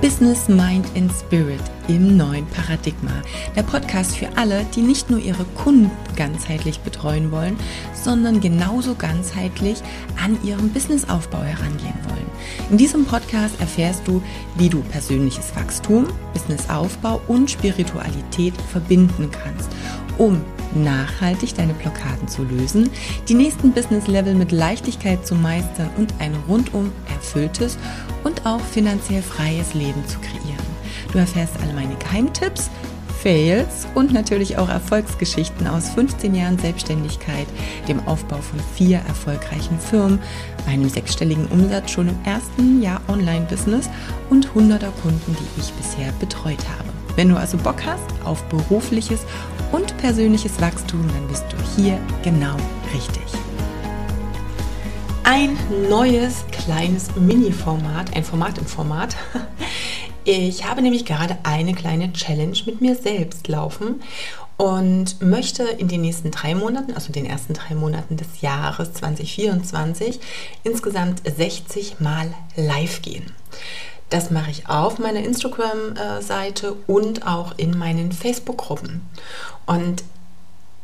Business, Mind and Spirit im neuen Paradigma. Der Podcast für alle, die nicht nur ihre Kunden ganzheitlich betreuen wollen, sondern genauso ganzheitlich an ihrem Businessaufbau herangehen wollen. In diesem Podcast erfährst du, wie du persönliches Wachstum, Businessaufbau und Spiritualität verbinden kannst, um nachhaltig deine Blockaden zu lösen, die nächsten Business-Level mit Leichtigkeit zu meistern und ein rundum erfülltes und auch finanziell freies Leben zu kreieren. Du erfährst alle meine Geheimtipps, Fails und natürlich auch Erfolgsgeschichten aus 15 Jahren Selbstständigkeit, dem Aufbau von vier erfolgreichen Firmen, einem sechsstelligen Umsatz schon im ersten Jahr Online-Business und hunderter Kunden, die ich bisher betreut habe. Wenn du also Bock hast auf berufliches und persönliches Wachstum, dann bist du hier genau richtig ein neues kleines Mini-Format, ein Format im Format. Ich habe nämlich gerade eine kleine Challenge mit mir selbst laufen und möchte in den nächsten drei Monaten, also den ersten drei Monaten des Jahres 2024, insgesamt 60 Mal live gehen. Das mache ich auf meiner Instagram-Seite und auch in meinen Facebook-Gruppen. Und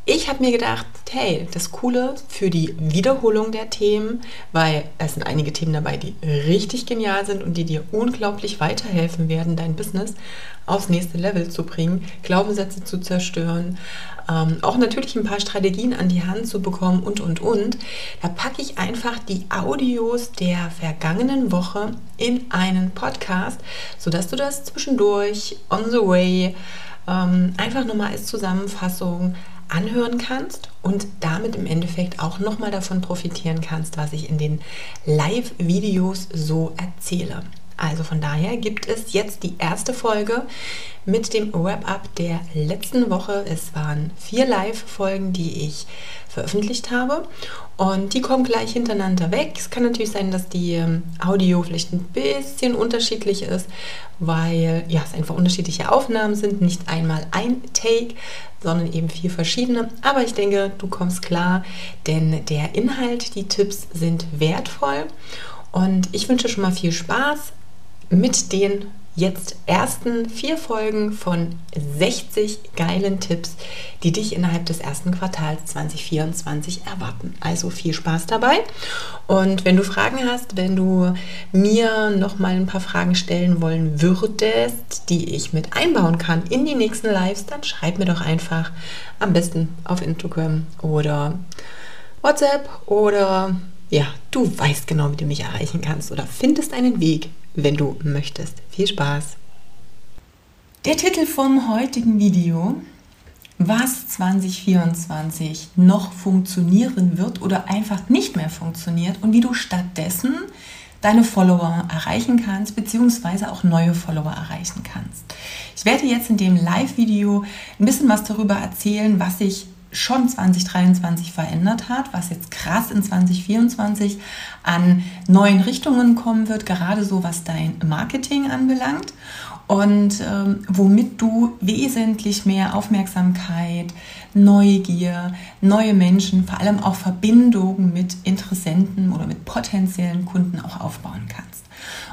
ich habe mir gedacht, hey, das Coole für die Wiederholung der Themen, weil es sind einige Themen dabei, die richtig genial sind und die dir unglaublich weiterhelfen werden, dein Business aufs nächste Level zu bringen, Glaubenssätze zu zerstören, ähm, auch natürlich ein paar Strategien an die Hand zu bekommen und, und, und. Da packe ich einfach die Audios der vergangenen Woche in einen Podcast, sodass du das zwischendurch, on the way, ähm, einfach nochmal als Zusammenfassung anhören kannst und damit im Endeffekt auch nochmal davon profitieren kannst, was ich in den Live-Videos so erzähle. Also von daher gibt es jetzt die erste Folge mit dem Wrap-up der letzten Woche. Es waren vier Live-Folgen, die ich veröffentlicht habe und die kommen gleich hintereinander weg. Es kann natürlich sein, dass die ähm, Audio vielleicht ein bisschen unterschiedlich ist, weil ja, es einfach unterschiedliche Aufnahmen sind, nicht einmal ein Take, sondern eben vier verschiedene. Aber ich denke, du kommst klar, denn der Inhalt, die Tipps sind wertvoll und ich wünsche schon mal viel Spaß mit den jetzt ersten vier Folgen von 60 geilen Tipps, die dich innerhalb des ersten Quartals 2024 erwarten. Also viel Spaß dabei. Und wenn du Fragen hast, wenn du mir noch mal ein paar Fragen stellen wollen würdest, die ich mit einbauen kann in die nächsten Lives, dann schreib mir doch einfach am besten auf Instagram oder WhatsApp oder ja, du weißt genau, wie du mich erreichen kannst oder findest einen Weg, wenn du möchtest. Viel Spaß! Der Titel vom heutigen Video, was 2024 noch funktionieren wird oder einfach nicht mehr funktioniert und wie du stattdessen deine Follower erreichen kannst, beziehungsweise auch neue Follower erreichen kannst. Ich werde jetzt in dem Live-Video ein bisschen was darüber erzählen, was ich schon 2023 verändert hat, was jetzt krass in 2024 an neuen Richtungen kommen wird, gerade so was dein Marketing anbelangt und ähm, womit du wesentlich mehr Aufmerksamkeit, Neugier, neue Menschen, vor allem auch Verbindungen mit Interessenten oder mit potenziellen Kunden auch aufbauen kannst.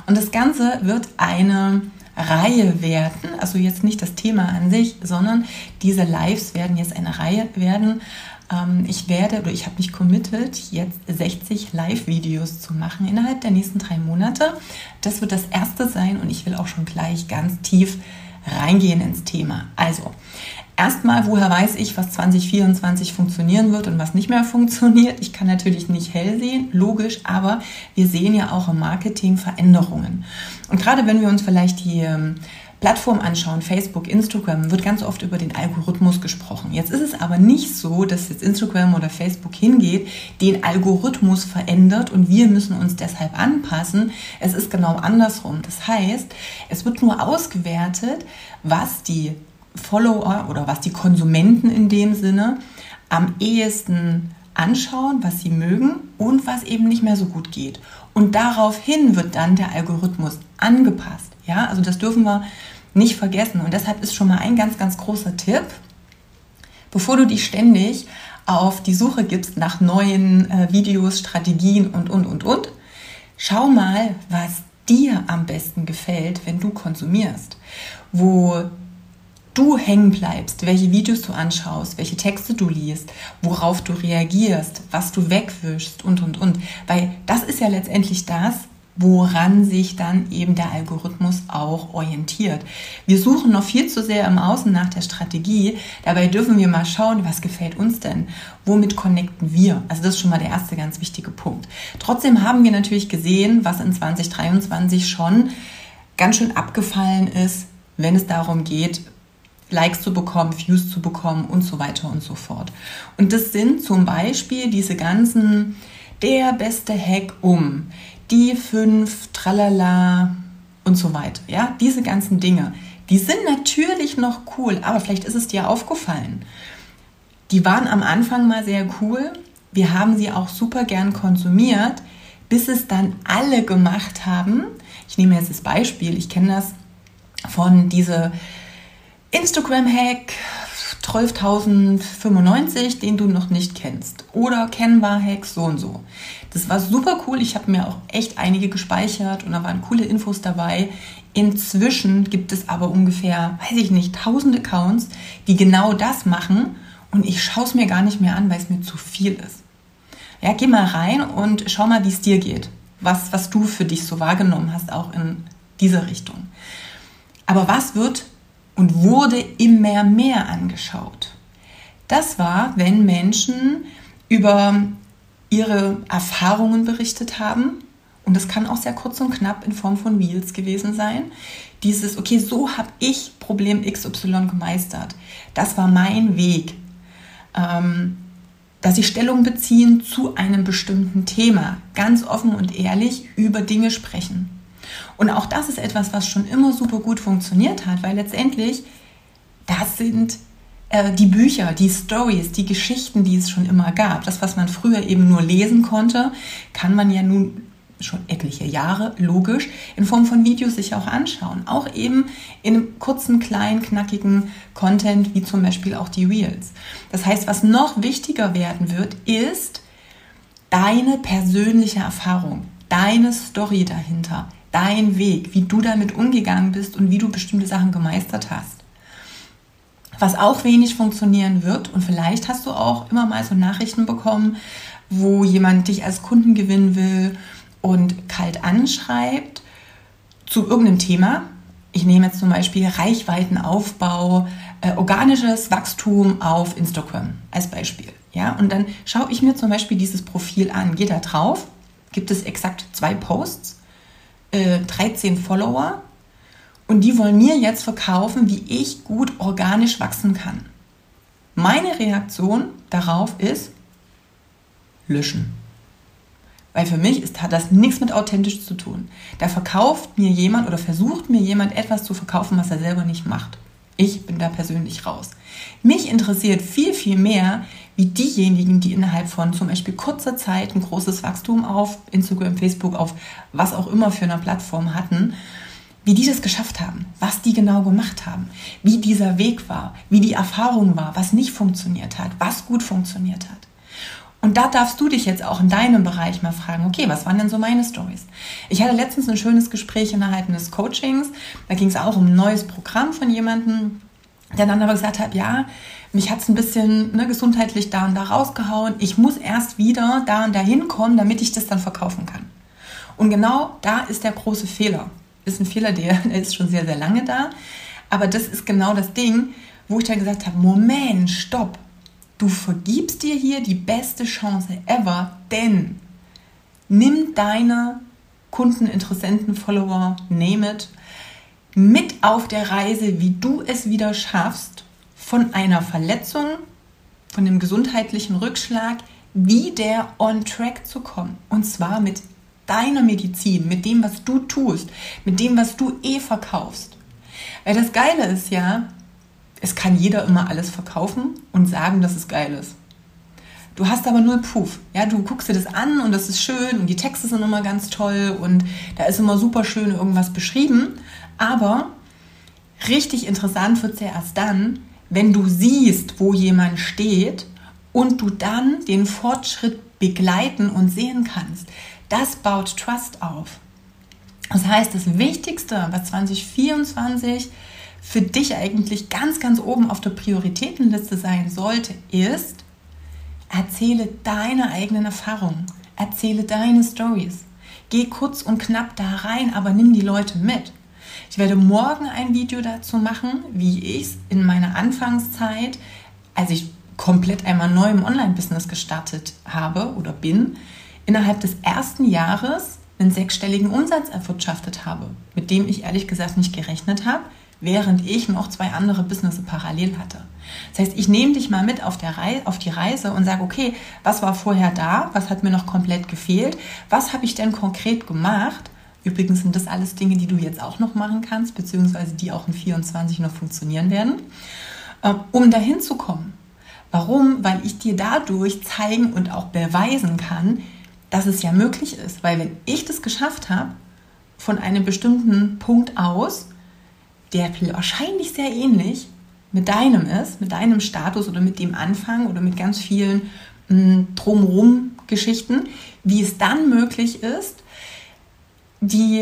Und das Ganze wird eine Reihe werden, also jetzt nicht das Thema an sich, sondern diese Lives werden jetzt eine Reihe werden. Ähm, ich werde oder ich habe mich committed, jetzt 60 Live-Videos zu machen innerhalb der nächsten drei Monate. Das wird das erste sein und ich will auch schon gleich ganz tief reingehen ins Thema. Also, Erstmal, woher weiß ich, was 2024 funktionieren wird und was nicht mehr funktioniert? Ich kann natürlich nicht hell sehen, logisch, aber wir sehen ja auch im Marketing Veränderungen. Und gerade wenn wir uns vielleicht die ähm, Plattform anschauen, Facebook, Instagram, wird ganz oft über den Algorithmus gesprochen. Jetzt ist es aber nicht so, dass jetzt Instagram oder Facebook hingeht, den Algorithmus verändert und wir müssen uns deshalb anpassen. Es ist genau andersrum. Das heißt, es wird nur ausgewertet, was die Follower oder was die Konsumenten in dem Sinne am ehesten anschauen, was sie mögen und was eben nicht mehr so gut geht. Und daraufhin wird dann der Algorithmus angepasst. Ja, also das dürfen wir nicht vergessen. Und deshalb ist schon mal ein ganz, ganz großer Tipp, bevor du dich ständig auf die Suche gibst nach neuen äh, Videos, Strategien und, und, und, und, schau mal, was dir am besten gefällt, wenn du konsumierst, wo du hängen bleibst, welche Videos du anschaust, welche Texte du liest, worauf du reagierst, was du wegwischst und, und, und. Weil das ist ja letztendlich das, woran sich dann eben der Algorithmus auch orientiert. Wir suchen noch viel zu sehr im Außen nach der Strategie. Dabei dürfen wir mal schauen, was gefällt uns denn? Womit connecten wir? Also das ist schon mal der erste ganz wichtige Punkt. Trotzdem haben wir natürlich gesehen, was in 2023 schon ganz schön abgefallen ist, wenn es darum geht, Likes zu bekommen, Views zu bekommen und so weiter und so fort. Und das sind zum Beispiel diese ganzen, der beste Hack um, die fünf, tralala und so weiter. Ja, diese ganzen Dinge, die sind natürlich noch cool, aber vielleicht ist es dir aufgefallen. Die waren am Anfang mal sehr cool. Wir haben sie auch super gern konsumiert, bis es dann alle gemacht haben. Ich nehme jetzt das Beispiel, ich kenne das von diese Instagram-Hack 12.095, den du noch nicht kennst. Oder Canva-Hack so und so. Das war super cool. Ich habe mir auch echt einige gespeichert und da waren coole Infos dabei. Inzwischen gibt es aber ungefähr, weiß ich nicht, 1000 Accounts, die genau das machen und ich schaue es mir gar nicht mehr an, weil es mir zu viel ist. Ja, geh mal rein und schau mal, wie es dir geht. Was, was du für dich so wahrgenommen hast, auch in dieser Richtung. Aber was wird und wurde immer mehr angeschaut. Das war, wenn Menschen über ihre Erfahrungen berichtet haben. Und das kann auch sehr kurz und knapp in Form von Wheels gewesen sein. Dieses, okay, so habe ich Problem XY gemeistert. Das war mein Weg. Ähm, dass sie Stellung beziehen zu einem bestimmten Thema. Ganz offen und ehrlich über Dinge sprechen. Und auch das ist etwas, was schon immer super gut funktioniert hat, weil letztendlich das sind äh, die Bücher, die Stories, die Geschichten, die es schon immer gab. Das, was man früher eben nur lesen konnte, kann man ja nun schon etliche Jahre logisch in Form von Videos sich auch anschauen. Auch eben in kurzen, kleinen, knackigen Content, wie zum Beispiel auch die Reels. Das heißt, was noch wichtiger werden wird, ist deine persönliche Erfahrung, deine Story dahinter, dein Weg, wie du damit umgegangen bist und wie du bestimmte Sachen gemeistert hast. Was auch wenig funktionieren wird, und vielleicht hast du auch immer mal so Nachrichten bekommen, wo jemand dich als Kunden gewinnen will und kalt anschreibt zu irgendeinem Thema. Ich nehme jetzt zum Beispiel Reichweitenaufbau, äh, organisches Wachstum auf Instagram als Beispiel. Ja, und dann schaue ich mir zum Beispiel dieses Profil an, gehe da drauf, gibt es exakt zwei Posts 13 äh, Follower und die wollen mir jetzt verkaufen, wie ich gut organisch wachsen kann. Meine Reaktion darauf ist löschen. Weil für mich ist, hat das nichts mit authentisch zu tun. Da verkauft mir jemand oder versucht mir jemand etwas zu verkaufen, was er selber nicht macht. Ich bin da persönlich raus. Mich interessiert viel, viel mehr, wie diejenigen, die innerhalb von zum Beispiel kurzer Zeit ein großes Wachstum auf Instagram, Facebook, auf was auch immer für eine Plattform hatten, wie die das geschafft haben, was die genau gemacht haben, wie dieser Weg war, wie die Erfahrung war, was nicht funktioniert hat, was gut funktioniert hat. Und da darfst du dich jetzt auch in deinem Bereich mal fragen, okay, was waren denn so meine Stories? Ich hatte letztens ein schönes Gespräch innerhalb eines Coachings, da ging es auch um ein neues Programm von jemandem, der dann aber gesagt hat, ja, mich hat es ein bisschen ne, gesundheitlich da und da rausgehauen. Ich muss erst wieder da und da hinkommen, damit ich das dann verkaufen kann. Und genau da ist der große Fehler. Ist ein Fehler, der, der ist schon sehr, sehr lange da. Aber das ist genau das Ding, wo ich dann gesagt habe, Moment, stopp. Du vergibst dir hier die beste Chance ever, denn nimm deine Kunden, Interessenten, Follower, name it, mit auf der Reise, wie du es wieder schaffst, von einer Verletzung, von dem gesundheitlichen Rückschlag, wieder on track zu kommen. Und zwar mit deiner Medizin, mit dem, was du tust, mit dem, was du eh verkaufst. Weil das Geile ist ja, es kann jeder immer alles verkaufen und sagen, dass es geil ist. Du hast aber null Proof. Ja, du guckst dir das an und das ist schön und die Texte sind immer ganz toll und da ist immer super schön irgendwas beschrieben. Aber richtig interessant wird es ja erst dann, wenn du siehst, wo jemand steht und du dann den Fortschritt begleiten und sehen kannst. Das baut Trust auf. Das heißt, das Wichtigste, was 2024 für dich eigentlich ganz, ganz oben auf der Prioritätenliste sein sollte, ist, erzähle deine eigenen Erfahrungen, erzähle deine Stories. Geh kurz und knapp da rein, aber nimm die Leute mit. Ich werde morgen ein Video dazu machen, wie ich es in meiner Anfangszeit, als ich komplett einmal neu im Online-Business gestartet habe oder bin, innerhalb des ersten Jahres einen sechsstelligen Umsatz erwirtschaftet habe, mit dem ich ehrlich gesagt nicht gerechnet habe, während ich noch zwei andere Business parallel hatte. Das heißt, ich nehme dich mal mit auf, der Reise, auf die Reise und sage, okay, was war vorher da? Was hat mir noch komplett gefehlt? Was habe ich denn konkret gemacht? Übrigens sind das alles Dinge, die du jetzt auch noch machen kannst, beziehungsweise die auch in 24 noch funktionieren werden, ähm, um dahin zu kommen. Warum? Weil ich dir dadurch zeigen und auch beweisen kann, dass es ja möglich ist. Weil wenn ich das geschafft habe, von einem bestimmten Punkt aus, der wahrscheinlich sehr ähnlich mit deinem ist, mit deinem Status oder mit dem Anfang oder mit ganz vielen hm, drumherum Geschichten, wie es dann möglich ist, die,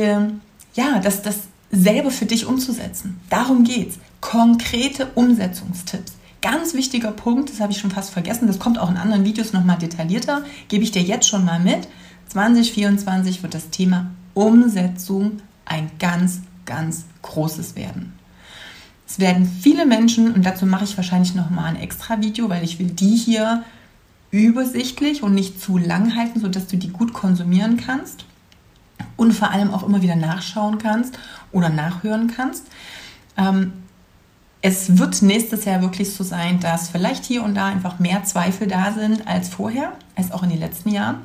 ja, das, das selber für dich umzusetzen. Darum geht's. Konkrete Umsetzungstipps. Ganz wichtiger Punkt, das habe ich schon fast vergessen, das kommt auch in anderen Videos nochmal detaillierter, gebe ich dir jetzt schon mal mit. 2024 wird das Thema Umsetzung ein ganz, ganz großes werden. Es werden viele Menschen, und dazu mache ich wahrscheinlich nochmal ein extra Video, weil ich will die hier übersichtlich und nicht zu lang halten, sodass du die gut konsumieren kannst und vor allem auch immer wieder nachschauen kannst oder nachhören kannst. Ähm, es wird nächstes Jahr wirklich so sein, dass vielleicht hier und da einfach mehr Zweifel da sind als vorher, als auch in den letzten Jahren.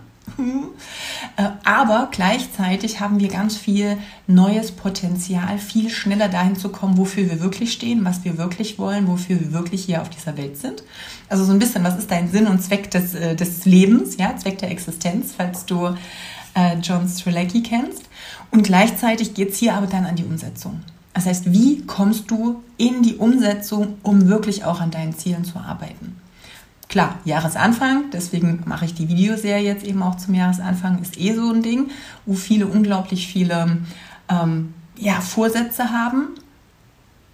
Äh, aber gleichzeitig haben wir ganz viel neues Potenzial, viel schneller dahin zu kommen, wofür wir wirklich stehen, was wir wirklich wollen, wofür wir wirklich hier auf dieser Welt sind. Also so ein bisschen, was ist dein Sinn und Zweck des, äh, des Lebens, ja, Zweck der Existenz, falls du äh, John Strelacki kennst. Und gleichzeitig geht es hier aber dann an die Umsetzung. Das heißt, wie kommst du in die Umsetzung, um wirklich auch an deinen Zielen zu arbeiten? Klar, Jahresanfang, deswegen mache ich die Videoserie jetzt eben auch zum Jahresanfang, ist eh so ein Ding, wo viele unglaublich viele ähm, ja, Vorsätze haben,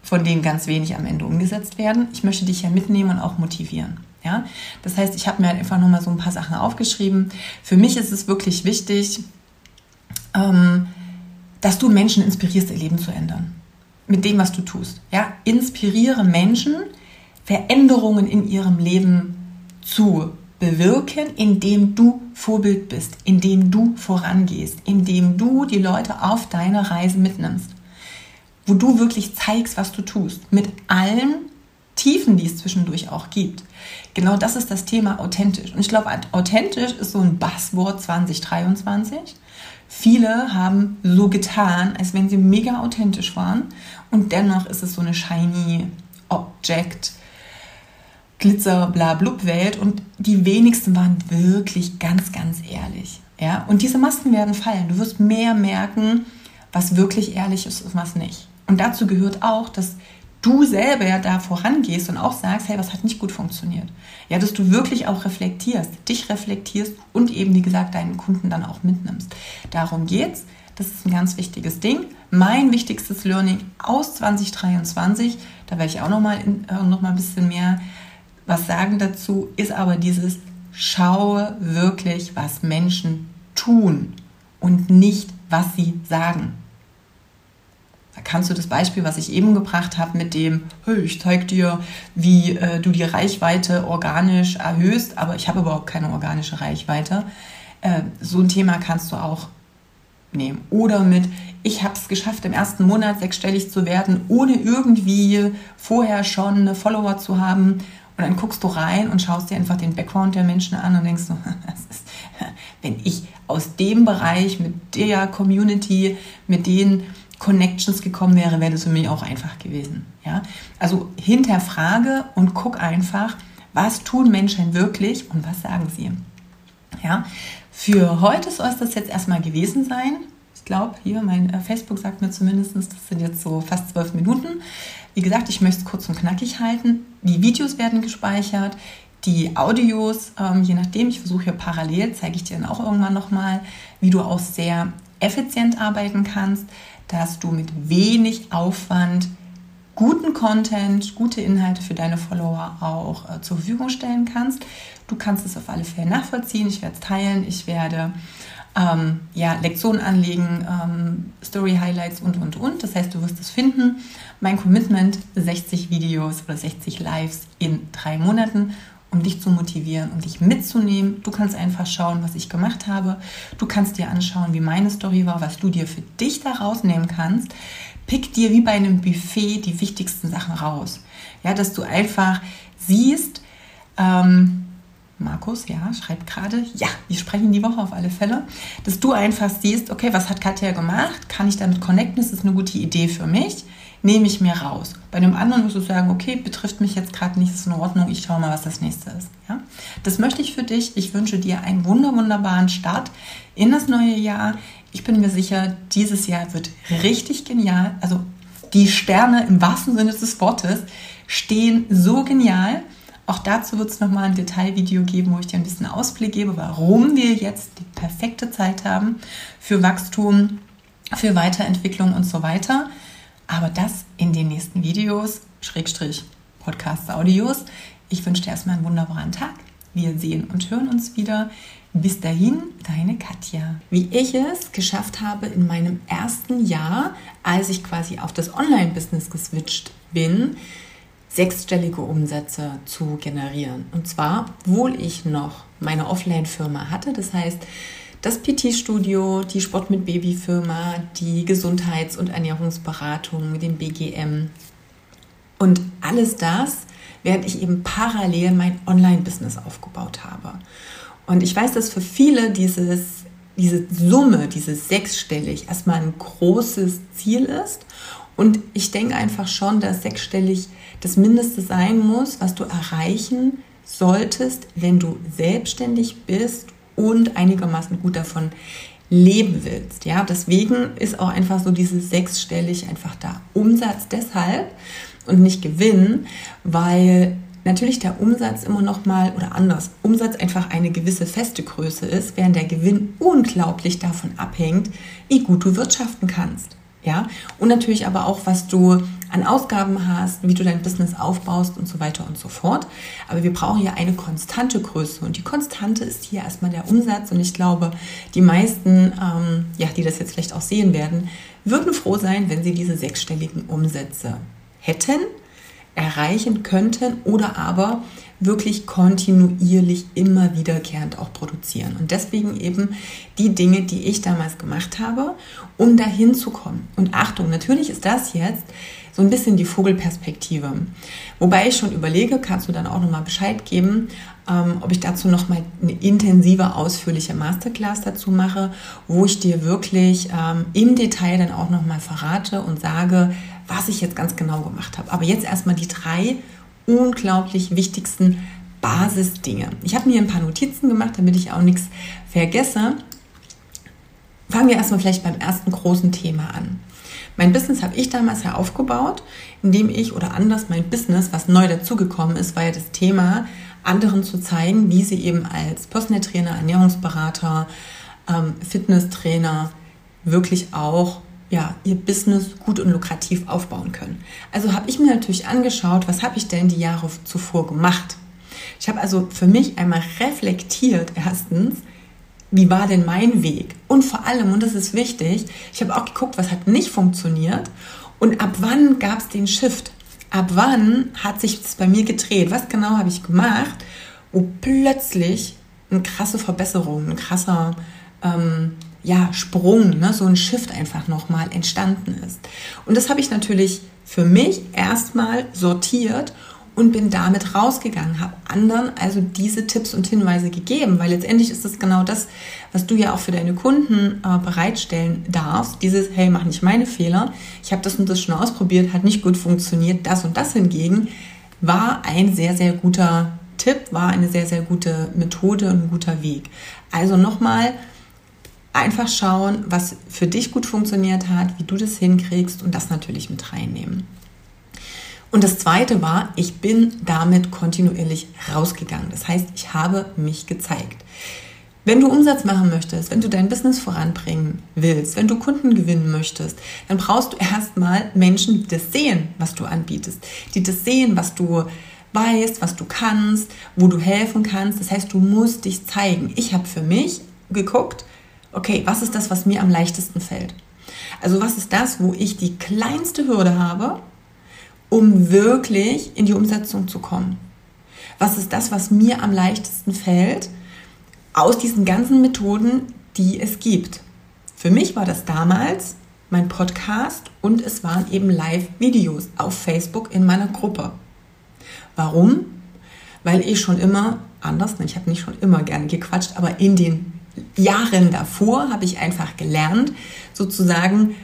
von denen ganz wenig am Ende umgesetzt werden. Ich möchte dich ja mitnehmen und auch motivieren. Ja? Das heißt, ich habe mir halt einfach nochmal so ein paar Sachen aufgeschrieben. Für mich ist es wirklich wichtig, ähm, dass du Menschen inspirierst, ihr Leben zu ändern. Mit dem, was du tust. Ja? Inspiriere Menschen, Veränderungen in ihrem Leben zu bewirken, indem du Vorbild bist, indem du vorangehst, indem du die Leute auf deine Reise mitnimmst. Wo du wirklich zeigst, was du tust. Mit allen Tiefen, die es zwischendurch auch gibt. Genau das ist das Thema authentisch. Und ich glaube, authentisch ist so ein Buzzword 2023. Viele haben so getan, als wenn sie mega authentisch waren. Und dennoch ist es so eine shiny Object, Glitzer, bla, blub Welt. Und die wenigsten waren wirklich ganz, ganz ehrlich. Ja? Und diese Masken werden fallen. Du wirst mehr merken, was wirklich ehrlich ist und was nicht. Und dazu gehört auch, dass du selber ja da vorangehst und auch sagst, hey, was hat nicht gut funktioniert? Ja, dass du wirklich auch reflektierst, dich reflektierst und eben, wie gesagt, deinen Kunden dann auch mitnimmst. Darum geht's. Das ist ein ganz wichtiges Ding. Mein wichtigstes Learning aus 2023, da werde ich auch nochmal äh, noch mal ein bisschen mehr was sagen dazu, ist aber dieses Schaue wirklich, was Menschen tun und nicht, was sie sagen. Kannst du das Beispiel, was ich eben gebracht habe, mit dem, hey, ich zeige dir, wie äh, du die Reichweite organisch erhöhst, aber ich habe überhaupt keine organische Reichweite. Äh, so ein Thema kannst du auch nehmen. Oder mit, ich habe es geschafft, im ersten Monat sechsstellig zu werden, ohne irgendwie vorher schon Follower zu haben. Und dann guckst du rein und schaust dir einfach den Background der Menschen an und denkst so, ist, wenn ich aus dem Bereich mit der Community, mit den Connections gekommen wäre, wäre das für mich auch einfach gewesen. Ja? Also hinterfrage und guck einfach, was tun Menschen wirklich und was sagen sie. Ja? Für heute soll es das jetzt erstmal gewesen sein. Ich glaube, hier, mein äh, Facebook sagt mir zumindest, das sind jetzt so fast zwölf Minuten. Wie gesagt, ich möchte es kurz und knackig halten. Die Videos werden gespeichert. Die Audios, ähm, je nachdem, ich versuche hier parallel, zeige ich dir dann auch irgendwann nochmal, wie du auch sehr effizient arbeiten kannst, dass du mit wenig Aufwand guten Content, gute Inhalte für deine Follower auch äh, zur Verfügung stellen kannst. Du kannst es auf alle Fälle nachvollziehen. Ich werde es teilen. Ich werde ähm, ja, Lektionen anlegen, ähm, Story Highlights und, und, und. Das heißt, du wirst es finden. Mein Commitment, 60 Videos oder 60 Lives in drei Monaten, um dich zu motivieren, um dich mitzunehmen. Du kannst einfach schauen, was ich gemacht habe. Du kannst dir anschauen, wie meine Story war, was du dir für dich da rausnehmen kannst. Pick dir wie bei einem Buffet die wichtigsten Sachen raus. Ja, dass du einfach siehst, ähm, Markus, ja, schreibt gerade, ja, wir sprechen die Woche auf alle Fälle, dass du einfach siehst, okay, was hat Katja gemacht? Kann ich damit connecten? Ist das eine gute Idee für mich? Nehme ich mir raus. Bei einem anderen musst du sagen, okay, betrifft mich jetzt gerade nicht, ist in Ordnung, ich schaue mal, was das nächste ist. Ja? Das möchte ich für dich. Ich wünsche dir einen wunder, wunderbaren Start in das neue Jahr. Ich bin mir sicher, dieses Jahr wird richtig genial. Also die Sterne im wahrsten Sinne des Wortes stehen so genial. Auch dazu wird es nochmal ein Detailvideo geben, wo ich dir ein bisschen Ausblick gebe, warum wir jetzt die perfekte Zeit haben für Wachstum, für Weiterentwicklung und so weiter. Aber das in den nächsten Videos, Schrägstrich Podcasts, Audios. Ich wünsche dir erstmal einen wunderbaren Tag. Wir sehen und hören uns wieder. Bis dahin, deine Katja. Wie ich es geschafft habe in meinem ersten Jahr, als ich quasi auf das Online-Business geswitcht bin, sechsstellige Umsätze zu generieren. Und zwar, obwohl ich noch meine Offline-Firma hatte, das heißt, das PT-Studio, die Sport mit Baby-Firma, die Gesundheits- und Ernährungsberatung, den BGM und alles das, während ich eben parallel mein Online-Business aufgebaut habe. Und ich weiß, dass für viele dieses, diese Summe, dieses sechsstellig, erstmal ein großes Ziel ist. Und ich denke einfach schon, dass sechsstellig das Mindeste sein muss, was du erreichen solltest, wenn du selbstständig bist und einigermaßen gut davon leben willst. Ja, deswegen ist auch einfach so dieses sechsstellig einfach da Umsatz deshalb und nicht Gewinn, weil natürlich der Umsatz immer noch mal oder anders Umsatz einfach eine gewisse feste Größe ist, während der Gewinn unglaublich davon abhängt, wie gut du wirtschaften kannst. Ja, und natürlich aber auch, was du an Ausgaben hast, wie du dein Business aufbaust und so weiter und so fort. Aber wir brauchen ja eine konstante Größe und die Konstante ist hier erstmal der Umsatz und ich glaube, die meisten, ähm, ja, die das jetzt vielleicht auch sehen werden, würden froh sein, wenn sie diese sechsstelligen Umsätze hätten, erreichen könnten oder aber wirklich kontinuierlich immer wiederkehrend auch produzieren. Und deswegen eben die Dinge, die ich damals gemacht habe, um dahin zu kommen. Und Achtung, natürlich ist das jetzt so ein bisschen die Vogelperspektive. Wobei ich schon überlege, kannst du dann auch nochmal Bescheid geben, ähm, ob ich dazu nochmal eine intensive, ausführliche Masterclass dazu mache, wo ich dir wirklich ähm, im Detail dann auch nochmal verrate und sage, was ich jetzt ganz genau gemacht habe. Aber jetzt erstmal die drei unglaublich wichtigsten Basisdinge. Ich habe mir ein paar Notizen gemacht, damit ich auch nichts vergesse. Fangen wir erstmal vielleicht beim ersten großen Thema an. Mein Business habe ich damals ja aufgebaut, indem ich oder anders mein Business, was neu dazugekommen ist, war ja das Thema, anderen zu zeigen, wie sie eben als Personal Trainer, Ernährungsberater, ähm, Fitnesstrainer wirklich auch ja, ihr Business gut und lukrativ aufbauen können. Also habe ich mir natürlich angeschaut, was habe ich denn die Jahre zuvor gemacht. Ich habe also für mich einmal reflektiert, erstens, wie war denn mein Weg? Und vor allem, und das ist wichtig, ich habe auch geguckt, was hat nicht funktioniert und ab wann gab es den Shift? Ab wann hat sich das bei mir gedreht? Was genau habe ich gemacht, wo plötzlich eine krasse Verbesserung, ein krasser ähm, ja, Sprung, ne, so ein Shift einfach nochmal entstanden ist. Und das habe ich natürlich für mich erstmal sortiert und bin damit rausgegangen, habe anderen also diese Tipps und Hinweise gegeben, weil letztendlich ist es genau das, was du ja auch für deine Kunden äh, bereitstellen darfst. Dieses, hey, mach nicht meine Fehler, ich habe das und das schon ausprobiert, hat nicht gut funktioniert, das und das hingegen war ein sehr, sehr guter Tipp, war eine sehr, sehr gute Methode und ein guter Weg. Also nochmal, einfach schauen, was für dich gut funktioniert hat, wie du das hinkriegst und das natürlich mit reinnehmen. Und das zweite war, ich bin damit kontinuierlich rausgegangen. Das heißt, ich habe mich gezeigt. Wenn du Umsatz machen möchtest, wenn du dein Business voranbringen willst, wenn du Kunden gewinnen möchtest, dann brauchst du erstmal Menschen, die das sehen, was du anbietest, die das sehen, was du weißt, was du kannst, wo du helfen kannst. Das heißt, du musst dich zeigen. Ich habe für mich geguckt, okay, was ist das, was mir am leichtesten fällt? Also was ist das, wo ich die kleinste Hürde habe, um wirklich in die Umsetzung zu kommen? Was ist das, was mir am leichtesten fällt aus diesen ganzen Methoden, die es gibt? Für mich war das damals mein Podcast und es waren eben Live-Videos auf Facebook in meiner Gruppe. Warum? Weil ich schon immer anders, ich habe nicht schon immer gerne gequatscht, aber in den Jahren davor habe ich einfach gelernt, sozusagen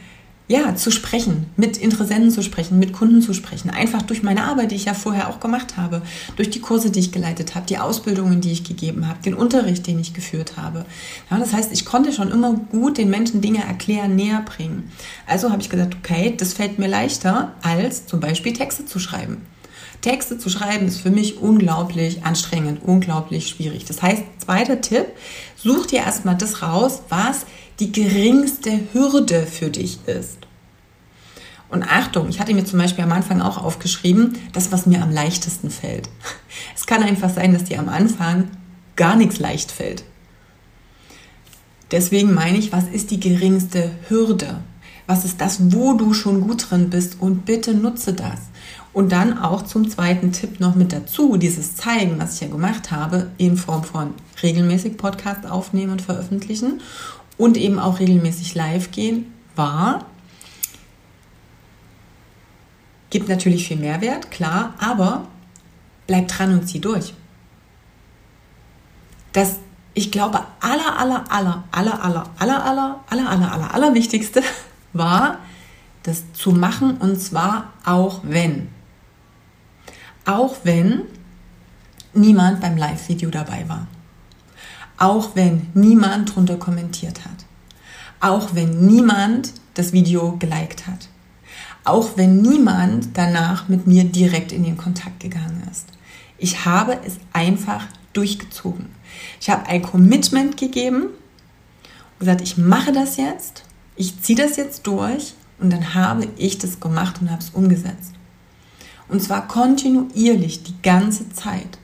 ja, zu sprechen, mit Interessenten zu sprechen, mit Kunden zu sprechen. Einfach durch meine Arbeit, die ich ja vorher auch gemacht habe, durch die Kurse, die ich geleitet habe, die Ausbildungen, die ich gegeben habe, den Unterricht, den ich geführt habe. Ja, das heißt, ich konnte schon immer gut den Menschen Dinge erklären, näher bringen. Also habe ich gesagt, okay, das fällt mir leichter, als zum Beispiel Texte zu schreiben. Texte zu schreiben ist für mich unglaublich anstrengend, unglaublich schwierig. Das heißt, zweiter Tipp, such dir erstmal das raus, was die geringste Hürde für dich ist. Und Achtung, ich hatte mir zum Beispiel am Anfang auch aufgeschrieben, das, was mir am leichtesten fällt. Es kann einfach sein, dass dir am Anfang gar nichts leicht fällt. Deswegen meine ich, was ist die geringste Hürde? Was ist das, wo du schon gut drin bist? Und bitte nutze das. Und dann auch zum zweiten Tipp noch mit dazu, dieses Zeigen, was ich ja gemacht habe, in Form von regelmäßig Podcast aufnehmen und veröffentlichen und eben auch regelmäßig live gehen, war, gibt natürlich viel Mehrwert, klar, aber bleib dran und zieh durch. Das, ich glaube, aller, aller, aller, aller, aller, aller, aller, aller, aller, aller, aller wichtigste war, das zu machen und zwar auch wenn. Auch wenn niemand beim Live-Video dabei war. Auch wenn niemand drunter kommentiert hat. Auch wenn niemand das Video geliked hat. Auch wenn niemand danach mit mir direkt in den Kontakt gegangen ist. Ich habe es einfach durchgezogen. Ich habe ein Commitment gegeben und gesagt, ich mache das jetzt, ich ziehe das jetzt durch und dann habe ich das gemacht und habe es umgesetzt. Und zwar kontinuierlich die ganze Zeit.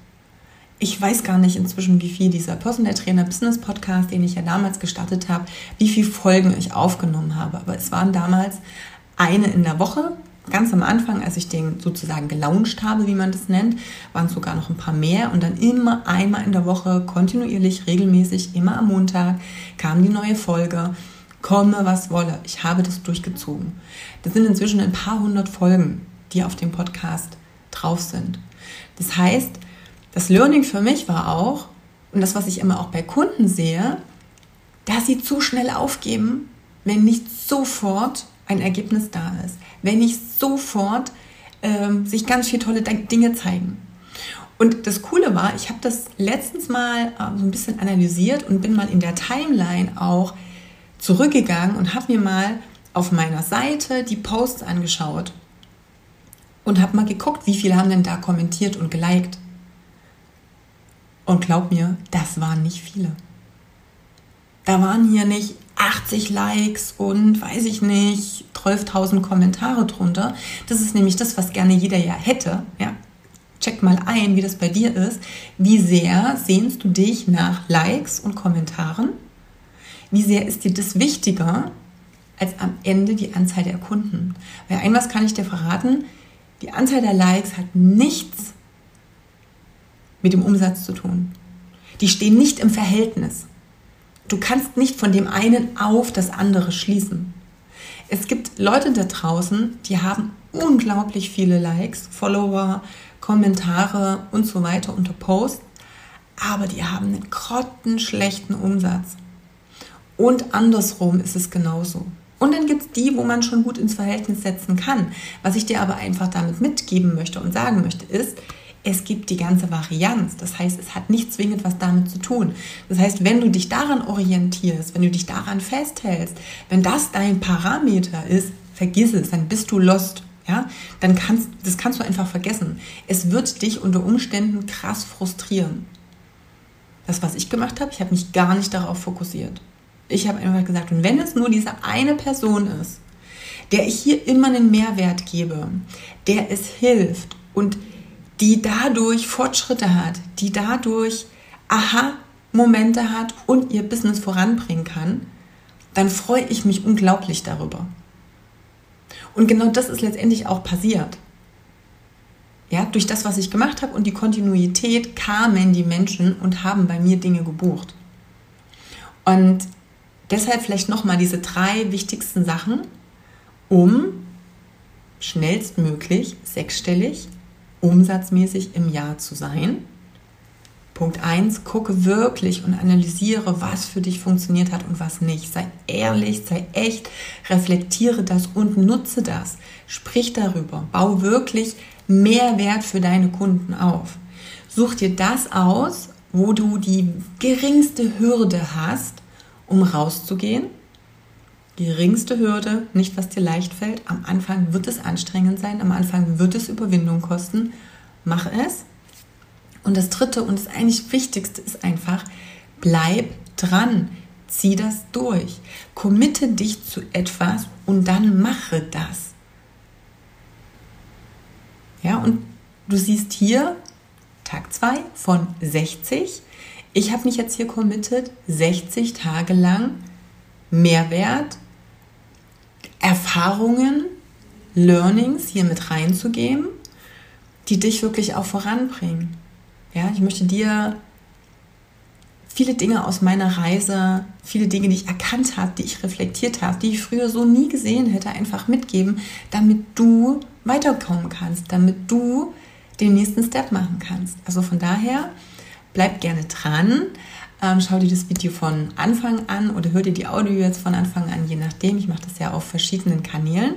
Ich weiß gar nicht inzwischen, wie viel dieser Personal Trainer Business Podcast, den ich ja damals gestartet habe, wie viele Folgen ich aufgenommen habe. Aber es waren damals eine in der Woche. Ganz am Anfang, als ich den sozusagen gelauncht habe, wie man das nennt, waren es sogar noch ein paar mehr. Und dann immer einmal in der Woche, kontinuierlich, regelmäßig, immer am Montag, kam die neue Folge. Komme, was wolle. Ich habe das durchgezogen. Das sind inzwischen ein paar hundert Folgen die auf dem Podcast drauf sind. Das heißt, das Learning für mich war auch, und das, was ich immer auch bei Kunden sehe, dass sie zu schnell aufgeben, wenn nicht sofort ein Ergebnis da ist, wenn nicht sofort ähm, sich ganz viele tolle Dinge zeigen. Und das Coole war, ich habe das letztens mal äh, so ein bisschen analysiert und bin mal in der Timeline auch zurückgegangen und habe mir mal auf meiner Seite die Posts angeschaut und habe mal geguckt, wie viele haben denn da kommentiert und geliked. Und glaub mir, das waren nicht viele. Da waren hier nicht 80 Likes und weiß ich nicht, 12.000 Kommentare drunter. Das ist nämlich das, was gerne jeder ja hätte. Ja, check mal ein, wie das bei dir ist. Wie sehr sehnst du dich nach Likes und Kommentaren? Wie sehr ist dir das wichtiger als am Ende die Anzahl der Kunden? Weil ein was kann ich dir verraten, die Anzahl der Likes hat nichts mit dem Umsatz zu tun. Die stehen nicht im Verhältnis. Du kannst nicht von dem einen auf das andere schließen. Es gibt Leute da draußen, die haben unglaublich viele Likes, Follower, Kommentare und so weiter unter Posts, aber die haben einen grottenschlechten Umsatz. Und andersrum ist es genauso. Und dann gibt es die, wo man schon gut ins Verhältnis setzen kann. Was ich dir aber einfach damit mitgeben möchte und sagen möchte, ist, es gibt die ganze Varianz. Das heißt, es hat nicht zwingend was damit zu tun. Das heißt, wenn du dich daran orientierst, wenn du dich daran festhältst, wenn das dein Parameter ist, vergiss es, dann bist du lost. Ja, dann kannst, das kannst du einfach vergessen. Es wird dich unter Umständen krass frustrieren. Das, was ich gemacht habe, ich habe mich gar nicht darauf fokussiert. Ich habe einfach gesagt, und wenn es nur diese eine Person ist, der ich hier immer einen Mehrwert gebe, der es hilft und die dadurch Fortschritte hat, die dadurch Aha-Momente hat und ihr Business voranbringen kann, dann freue ich mich unglaublich darüber. Und genau das ist letztendlich auch passiert. Ja, durch das, was ich gemacht habe und die Kontinuität kamen die Menschen und haben bei mir Dinge gebucht. Und deshalb vielleicht nochmal diese drei wichtigsten Sachen, um schnellstmöglich sechsstellig umsatzmäßig im Jahr zu sein. Punkt 1, gucke wirklich und analysiere, was für dich funktioniert hat und was nicht. Sei ehrlich, sei echt, reflektiere das und nutze das. Sprich darüber. Bau wirklich Mehrwert für deine Kunden auf. Such dir das aus, wo du die geringste Hürde hast, um rauszugehen. Geringste Hürde, nicht was dir leicht fällt. Am Anfang wird es anstrengend sein, am Anfang wird es Überwindung kosten. Mach es. Und das dritte und das eigentlich wichtigste ist einfach, bleib dran. Zieh das durch. Committe dich zu etwas und dann mache das. Ja, und du siehst hier Tag 2 von 60. Ich habe mich jetzt hier committed, 60 Tage lang Mehrwert, Erfahrungen, Learnings hier mit reinzugeben, die dich wirklich auch voranbringen. Ja, ich möchte dir viele Dinge aus meiner Reise, viele Dinge, die ich erkannt habe, die ich reflektiert habe, die ich früher so nie gesehen hätte, einfach mitgeben, damit du weiterkommen kannst, damit du den nächsten Step machen kannst. Also von daher, bleib gerne dran. Ähm, schau dir das Video von Anfang an oder hör dir die Audio jetzt von Anfang an, je nachdem. Ich mache das ja auf verschiedenen Kanälen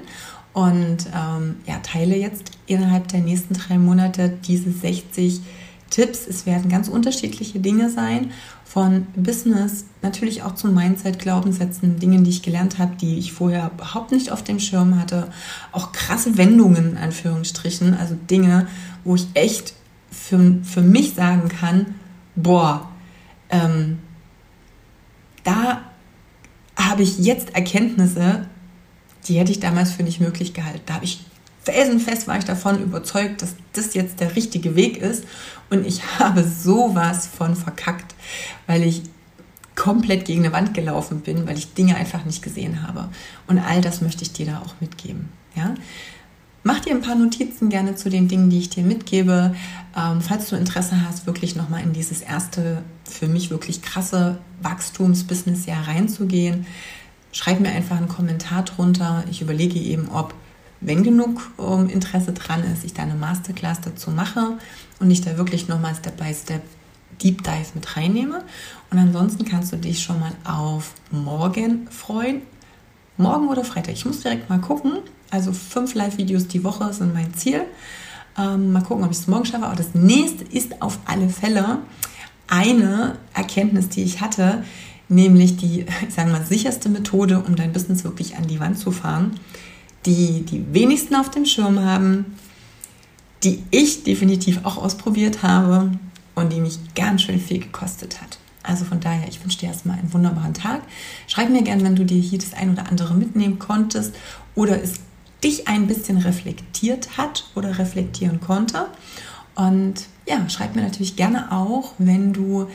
und ähm, ja, teile jetzt innerhalb der nächsten drei Monate diese 60 Tipps. Es werden ganz unterschiedliche Dinge sein, von Business, natürlich auch zu Mindset, Glaubenssätzen, Dingen, die ich gelernt habe, die ich vorher überhaupt nicht auf dem Schirm hatte. Auch krasse Wendungen, in Anführungsstrichen, also Dinge, wo ich echt für, für mich sagen kann, boah, ähm, da habe ich jetzt Erkenntnisse, die hätte ich damals für nicht möglich gehalten. Da habe ich felsenfest war ich davon überzeugt, dass das jetzt der richtige Weg ist. Und ich habe sowas von verkackt, weil ich komplett gegen eine Wand gelaufen bin, weil ich Dinge einfach nicht gesehen habe. Und all das möchte ich dir da auch mitgeben. Ja? Mach dir ein paar Notizen gerne zu den Dingen, die ich dir mitgebe. Ähm, falls du Interesse hast, wirklich nochmal in dieses erste, für mich wirklich krasse Wachstums-Business-Jahr reinzugehen, schreib mir einfach einen Kommentar drunter. Ich überlege eben, ob, wenn genug ähm, Interesse dran ist, ich da eine Masterclass dazu mache und ich da wirklich nochmal Step by Step Deep Dive mit reinnehme. Und ansonsten kannst du dich schon mal auf morgen freuen. Morgen oder Freitag. Ich muss direkt mal gucken. Also fünf Live-Videos die Woche sind mein Ziel. Ähm, mal gucken, ob ich es morgen schaffe. Aber das nächste ist auf alle Fälle eine Erkenntnis, die ich hatte, nämlich die, ich sage mal, sicherste Methode, um dein Business wirklich an die Wand zu fahren, die die wenigsten auf dem Schirm haben, die ich definitiv auch ausprobiert habe und die mich ganz schön viel gekostet hat. Also von daher, ich wünsche dir erstmal einen wunderbaren Tag. Schreib mir gerne, wenn du dir hier das ein oder andere mitnehmen konntest oder es dich ein bisschen reflektiert hat oder reflektieren konnte. Und ja, schreib mir natürlich gerne auch, wenn du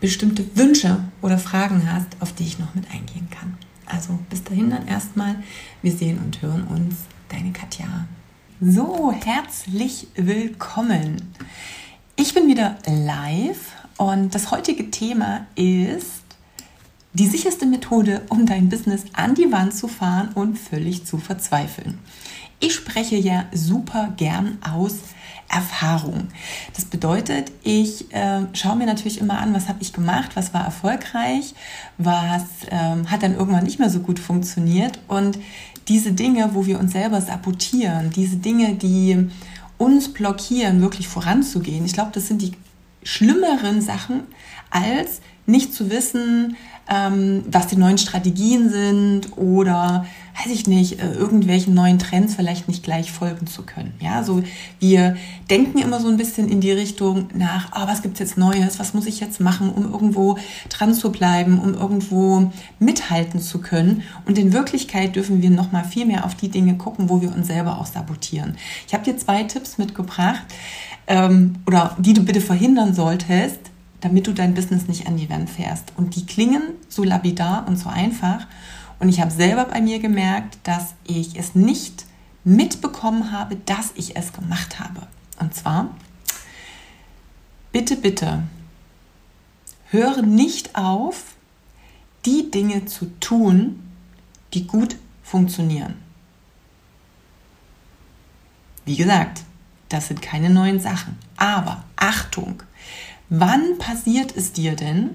bestimmte Wünsche oder Fragen hast, auf die ich noch mit eingehen kann. Also bis dahin dann erstmal. Wir sehen und hören uns. Deine Katja. So, herzlich willkommen. Ich bin wieder live und das heutige Thema ist die sicherste Methode, um dein Business an die Wand zu fahren und völlig zu verzweifeln. Ich spreche ja super gern aus Erfahrung. Das bedeutet, ich äh, schaue mir natürlich immer an, was habe ich gemacht, was war erfolgreich, was ähm, hat dann irgendwann nicht mehr so gut funktioniert. Und diese Dinge, wo wir uns selber sabotieren, diese Dinge, die uns blockieren, wirklich voranzugehen, ich glaube, das sind die schlimmeren Sachen, als nicht zu wissen, ähm, was die neuen Strategien sind oder weiß ich nicht, äh, irgendwelchen neuen Trends vielleicht nicht gleich folgen zu können. Ja, so wir denken immer so ein bisschen in die Richtung nach, oh, was gibt's jetzt Neues, was muss ich jetzt machen, um irgendwo dran zu bleiben, um irgendwo mithalten zu können. Und in Wirklichkeit dürfen wir noch mal viel mehr auf die Dinge gucken, wo wir uns selber auch sabotieren. Ich habe dir zwei Tipps mitgebracht ähm, oder die du bitte verhindern solltest, damit du dein Business nicht an die Wand fährst. Und die klingen so lapidar und so einfach. Und ich habe selber bei mir gemerkt, dass ich es nicht mitbekommen habe, dass ich es gemacht habe. Und zwar, bitte, bitte, höre nicht auf, die Dinge zu tun, die gut funktionieren. Wie gesagt, das sind keine neuen Sachen. Aber Achtung, wann passiert es dir denn,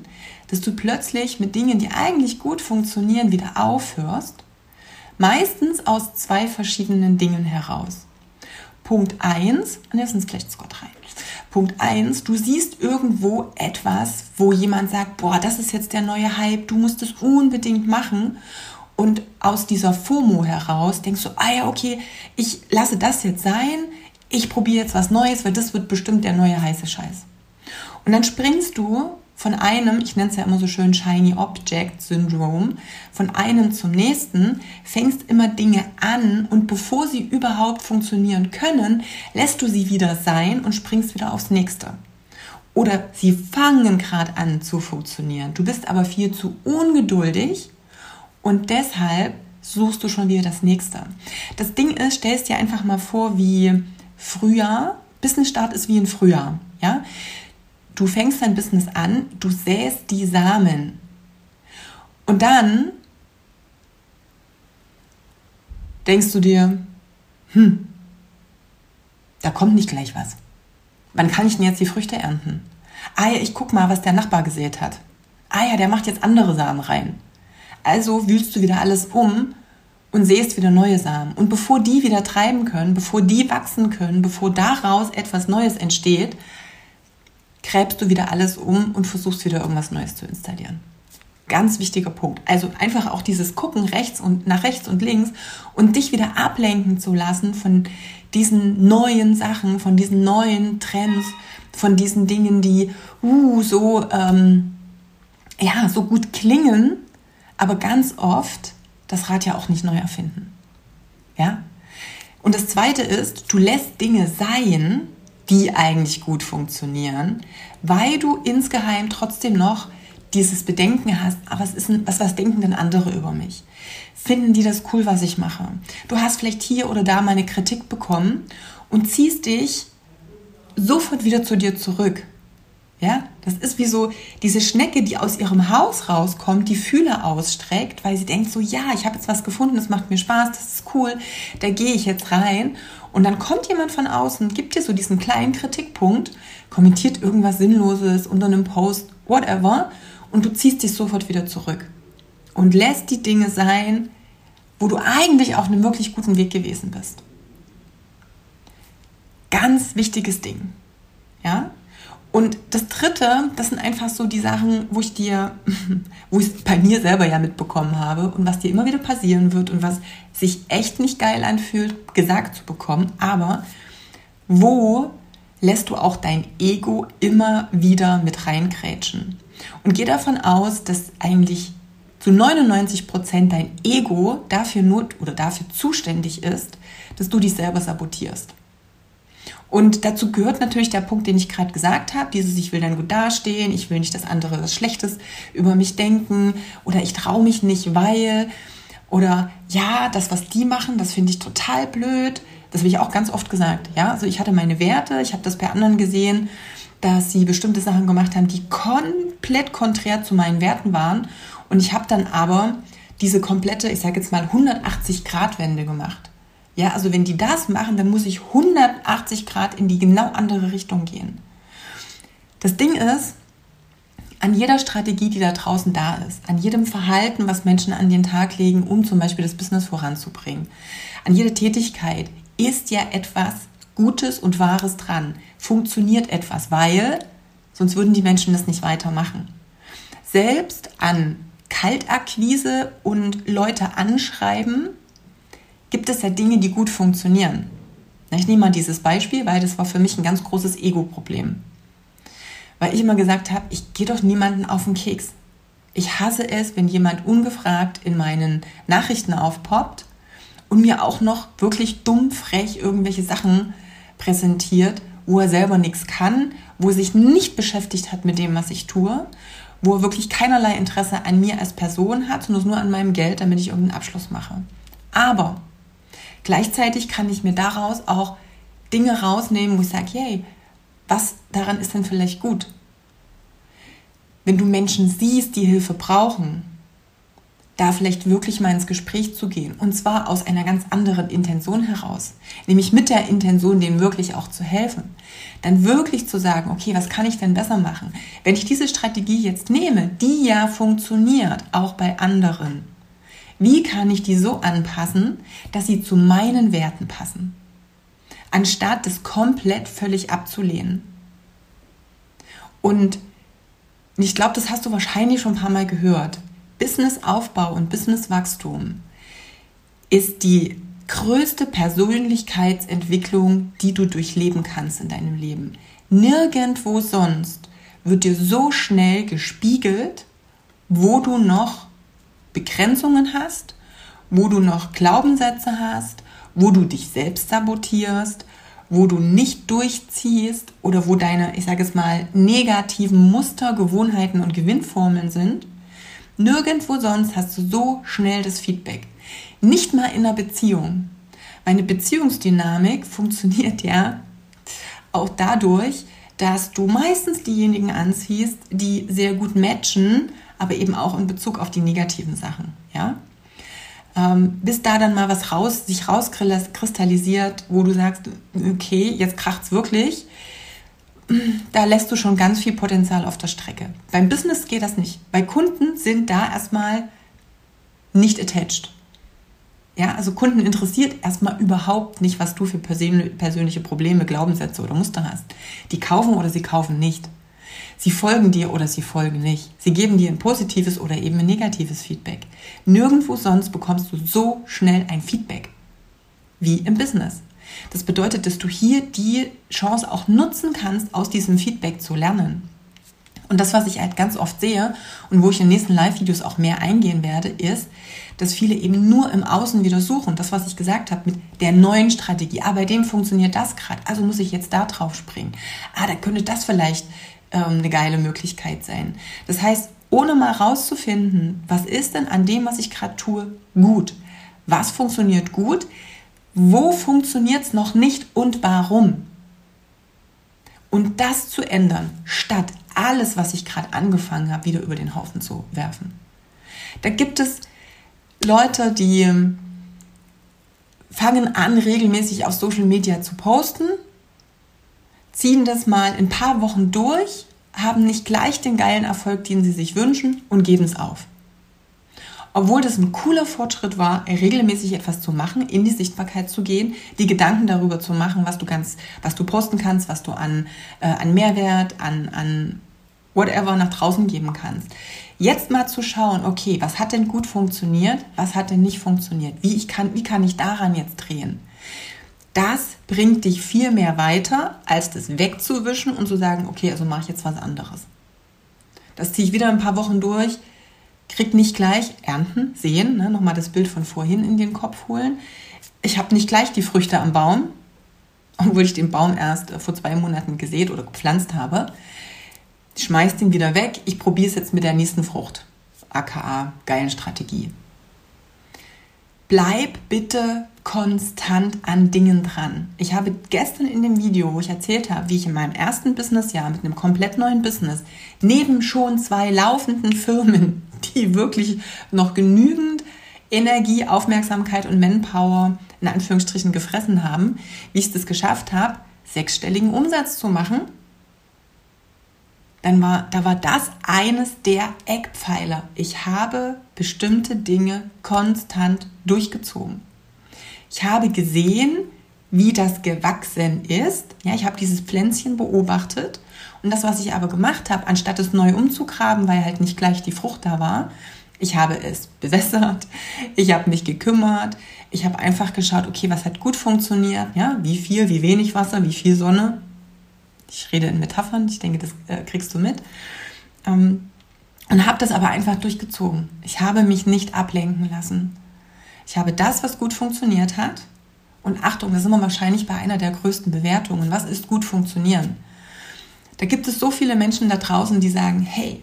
dass du plötzlich mit Dingen, die eigentlich gut funktionieren, wieder aufhörst? Meistens aus zwei verschiedenen Dingen heraus. Punkt 1, und jetzt sind gleich Scott rein. Punkt 1, du siehst irgendwo etwas, wo jemand sagt, boah, das ist jetzt der neue Hype, du musst es unbedingt machen. Und aus dieser FOMO heraus denkst du, ah ja, okay, ich lasse das jetzt sein, ich probiere jetzt was Neues, weil das wird bestimmt der neue heiße Scheiß. Und dann springst du von einem, ich nenne es ja immer so schön Shiny Object Syndrome, von einem zum nächsten, fängst immer Dinge an und bevor sie überhaupt funktionieren können, lässt du sie wieder sein und springst wieder aufs nächste. Oder sie fangen gerade an zu funktionieren. Du bist aber viel zu ungeduldig und deshalb suchst du schon wieder das nächste. Das Ding ist, stellst dir einfach mal vor, wie Frühjahr, Business-Start ist wie ein Frühjahr. Ja? Du fängst dein Business an, du säst die Samen. Und dann denkst du dir, hm, da kommt nicht gleich was. Wann kann ich denn jetzt die Früchte ernten? Ah ja, ich guck mal, was der Nachbar gesät hat. Ah ja, der macht jetzt andere Samen rein. Also wühlst du wieder alles um und säst wieder neue Samen. Und bevor die wieder treiben können, bevor die wachsen können, bevor daraus etwas Neues entsteht, gräbst du wieder alles um und versuchst wieder irgendwas Neues zu installieren. Ganz wichtiger Punkt. Also einfach auch dieses Gucken rechts und nach rechts und links und dich wieder ablenken zu lassen von diesen neuen Sachen, von diesen neuen Trends, von diesen Dingen, die uh, so ähm, ja so gut klingen, aber ganz oft das Rad ja auch nicht neu erfinden. Ja? Und das zweite ist, du lässt Dinge sein, die eigentlich gut funktionieren, weil du insgeheim trotzdem noch dieses Bedenken hast, ah, was, ist denn, was, was denken denn andere über mich? Finden die das cool, was ich mache? Du hast vielleicht hier oder da mal eine Kritik bekommen und ziehst dich sofort wieder zu dir zurück. Ja, das ist wie so diese Schnecke, die aus ihrem Haus rauskommt, die Fühler ausstreckt, weil sie denkt so, ja, ich habe jetzt was gefunden, das macht mir Spaß, das ist cool, da gehe ich jetzt rein. Und dann kommt jemand von außen, gibt dir so diesen kleinen Kritikpunkt, kommentiert irgendwas Sinnloses unter einem Post, whatever, und du ziehst dich sofort wieder zurück und lässt die Dinge sein, wo du eigentlich auf einem wirklich guten Weg gewesen bist. Ganz wichtiges Ding. Ja? Und das Dritte, das sind einfach so die Sachen, wo ich dir, wo ich es bei mir selber ja mitbekommen habe und was dir immer wieder passieren wird und was sich echt nicht geil anfühlt, gesagt zu bekommen. Aber wo lässt du auch dein Ego immer wieder mit reinkrätschen? Und geh davon aus, dass eigentlich zu 99 Prozent dein Ego dafür nur oder dafür zuständig ist, dass du dich selber sabotierst. Und dazu gehört natürlich der Punkt, den ich gerade gesagt habe, dieses ich will dann gut dastehen, ich will nicht, dass andere was Schlechtes über mich denken oder ich traue mich nicht, weil oder ja, das, was die machen, das finde ich total blöd. Das habe ich auch ganz oft gesagt. Ja, also ich hatte meine Werte, ich habe das bei anderen gesehen, dass sie bestimmte Sachen gemacht haben, die komplett konträr zu meinen Werten waren. Und ich habe dann aber diese komplette, ich sage jetzt mal 180 Grad Wende gemacht. Ja, also wenn die das machen, dann muss ich 180 Grad in die genau andere Richtung gehen. Das Ding ist, an jeder Strategie, die da draußen da ist, an jedem Verhalten, was Menschen an den Tag legen, um zum Beispiel das Business voranzubringen, an jeder Tätigkeit ist ja etwas Gutes und Wahres dran. Funktioniert etwas, weil sonst würden die Menschen das nicht weitermachen. Selbst an Kaltakquise und Leute anschreiben, gibt es ja Dinge, die gut funktionieren. Ich nehme mal dieses Beispiel, weil das war für mich ein ganz großes Ego-Problem. Weil ich immer gesagt habe, ich gehe doch niemanden auf den Keks. Ich hasse es, wenn jemand ungefragt in meinen Nachrichten aufpoppt und mir auch noch wirklich dumm, frech irgendwelche Sachen präsentiert, wo er selber nichts kann, wo er sich nicht beschäftigt hat mit dem, was ich tue, wo er wirklich keinerlei Interesse an mir als Person hat, sondern nur an meinem Geld, damit ich irgendeinen Abschluss mache. Aber gleichzeitig kann ich mir daraus auch Dinge rausnehmen, wo ich sage, hey, was daran ist denn vielleicht gut? Wenn du Menschen siehst, die Hilfe brauchen, da vielleicht wirklich mal ins Gespräch zu gehen. Und zwar aus einer ganz anderen Intention heraus. Nämlich mit der Intention, denen wirklich auch zu helfen. Dann wirklich zu sagen, okay, was kann ich denn besser machen? Wenn ich diese Strategie jetzt nehme, die ja funktioniert, auch bei anderen, wie kann ich die so anpassen, dass sie zu meinen Werten passen? Anstatt das komplett völlig abzulehnen. Und ich glaube, das hast du wahrscheinlich schon ein paar Mal gehört. Businessaufbau und Businesswachstum ist die größte Persönlichkeitsentwicklung, die du durchleben kannst in deinem Leben. Nirgendwo sonst wird dir so schnell gespiegelt, wo du noch Begrenzungen hast, wo du noch Glaubenssätze hast, wo du dich selbst sabotierst, wo du nicht durchziehst oder wo deine, ich sage es mal, negativen Muster, Gewohnheiten und Gewinnformeln sind Nirgendwo sonst hast du so schnell das Feedback. Nicht mal in einer Beziehung. Eine Beziehungsdynamik funktioniert ja auch dadurch, dass du meistens diejenigen anziehst, die sehr gut matchen, aber eben auch in Bezug auf die negativen Sachen. Ja? Ähm, bis da dann mal was raus, sich rauskristallisiert, wo du sagst, okay, jetzt kracht's wirklich da lässt du schon ganz viel Potenzial auf der Strecke. Beim Business geht das nicht. Bei Kunden sind da erstmal nicht attached. Ja, also Kunden interessiert erstmal überhaupt nicht, was du für persönliche Probleme, Glaubenssätze oder Muster hast. Die kaufen oder sie kaufen nicht. Sie folgen dir oder sie folgen nicht. Sie geben dir ein positives oder eben ein negatives Feedback. Nirgendwo sonst bekommst du so schnell ein Feedback wie im Business. Das bedeutet, dass du hier die Chance auch nutzen kannst, aus diesem Feedback zu lernen. Und das, was ich halt ganz oft sehe und wo ich in den nächsten Live-Videos auch mehr eingehen werde, ist, dass viele eben nur im Außen wieder suchen. Das, was ich gesagt habe mit der neuen Strategie. Ah, bei dem funktioniert das gerade. Also muss ich jetzt da drauf springen. Ah, da könnte das vielleicht ähm, eine geile Möglichkeit sein. Das heißt, ohne mal rauszufinden, was ist denn an dem, was ich gerade tue, gut? Was funktioniert gut? Wo funktioniert es noch nicht und warum? Und das zu ändern, statt alles, was ich gerade angefangen habe, wieder über den Haufen zu werfen. Da gibt es Leute, die ähm, fangen an, regelmäßig auf Social Media zu posten, ziehen das mal ein paar Wochen durch, haben nicht gleich den geilen Erfolg, den sie sich wünschen und geben es auf obwohl das ein cooler Fortschritt war, regelmäßig etwas zu machen, in die Sichtbarkeit zu gehen, die Gedanken darüber zu machen, was du ganz, was du posten kannst, was du an, äh, an Mehrwert, an, an whatever nach draußen geben kannst. Jetzt mal zu schauen, okay, was hat denn gut funktioniert, was hat denn nicht funktioniert, wie, ich kann, wie kann ich daran jetzt drehen? Das bringt dich viel mehr weiter, als das wegzuwischen und zu sagen, okay, also mache ich jetzt was anderes. Das ziehe ich wieder ein paar Wochen durch, krieg nicht gleich ernten, sehen, ne, nochmal das Bild von vorhin in den Kopf holen. Ich habe nicht gleich die Früchte am Baum, obwohl ich den Baum erst äh, vor zwei Monaten gesät oder gepflanzt habe. Schmeiß den wieder weg. Ich probiere es jetzt mit der nächsten Frucht. AKA geilen Strategie. Bleib bitte konstant an Dingen dran. Ich habe gestern in dem Video, wo ich erzählt habe, wie ich in meinem ersten Businessjahr mit einem komplett neuen Business neben schon zwei laufenden Firmen die wirklich noch genügend Energie, Aufmerksamkeit und Manpower in Anführungsstrichen gefressen haben, wie ich es geschafft habe, sechsstelligen Umsatz zu machen, dann war, da war das eines der Eckpfeiler. Ich habe bestimmte Dinge konstant durchgezogen. Ich habe gesehen, wie das gewachsen ist. Ja, ich habe dieses Pflänzchen beobachtet und das, was ich aber gemacht habe, anstatt es neu umzugraben, weil halt nicht gleich die Frucht da war, ich habe es bewässert, ich habe mich gekümmert, Ich habe einfach geschaut, okay, was hat gut funktioniert, ja, wie viel, wie wenig Wasser, wie viel Sonne. Ich rede in Metaphern, ich denke, das äh, kriegst du mit. Ähm, und habe das aber einfach durchgezogen. Ich habe mich nicht ablenken lassen. Ich habe das, was gut funktioniert hat. Und Achtung, das ist immer wahrscheinlich bei einer der größten Bewertungen. Was ist gut funktionieren? Da gibt es so viele Menschen da draußen, die sagen, hey,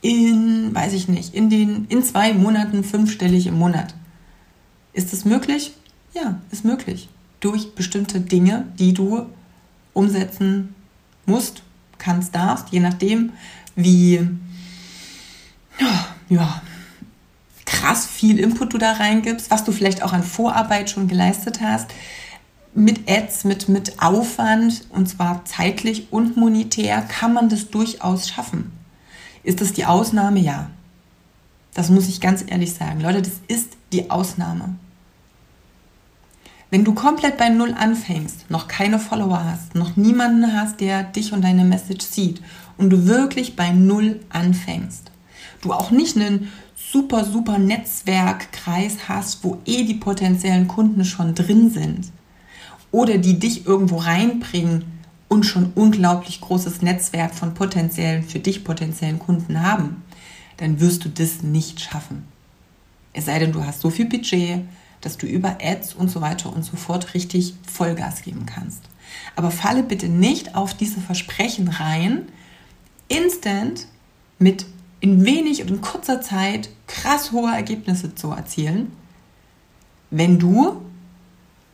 in, weiß ich nicht, in den, in zwei Monaten fünfstellig im Monat. Ist das möglich? Ja, ist möglich. Durch bestimmte Dinge, die du umsetzen musst, kannst, darfst, je nachdem, wie, ja, krass viel Input du da reingibst, was du vielleicht auch an Vorarbeit schon geleistet hast, mit Ads, mit, mit Aufwand, und zwar zeitlich und monetär, kann man das durchaus schaffen. Ist das die Ausnahme? Ja. Das muss ich ganz ehrlich sagen. Leute, das ist die Ausnahme. Wenn du komplett bei Null anfängst, noch keine Follower hast, noch niemanden hast, der dich und deine Message sieht und du wirklich bei Null anfängst, du auch nicht einen super, super Netzwerkkreis hast, wo eh die potenziellen Kunden schon drin sind oder die dich irgendwo reinbringen und schon unglaublich großes Netzwerk von potenziellen, für dich potenziellen Kunden haben, dann wirst du das nicht schaffen. Es sei denn, du hast so viel Budget, dass du über Ads und so weiter und so fort richtig Vollgas geben kannst. Aber falle bitte nicht auf diese Versprechen rein, instant mit in wenig und in kurzer Zeit krass hohe Ergebnisse zu erzielen, wenn du,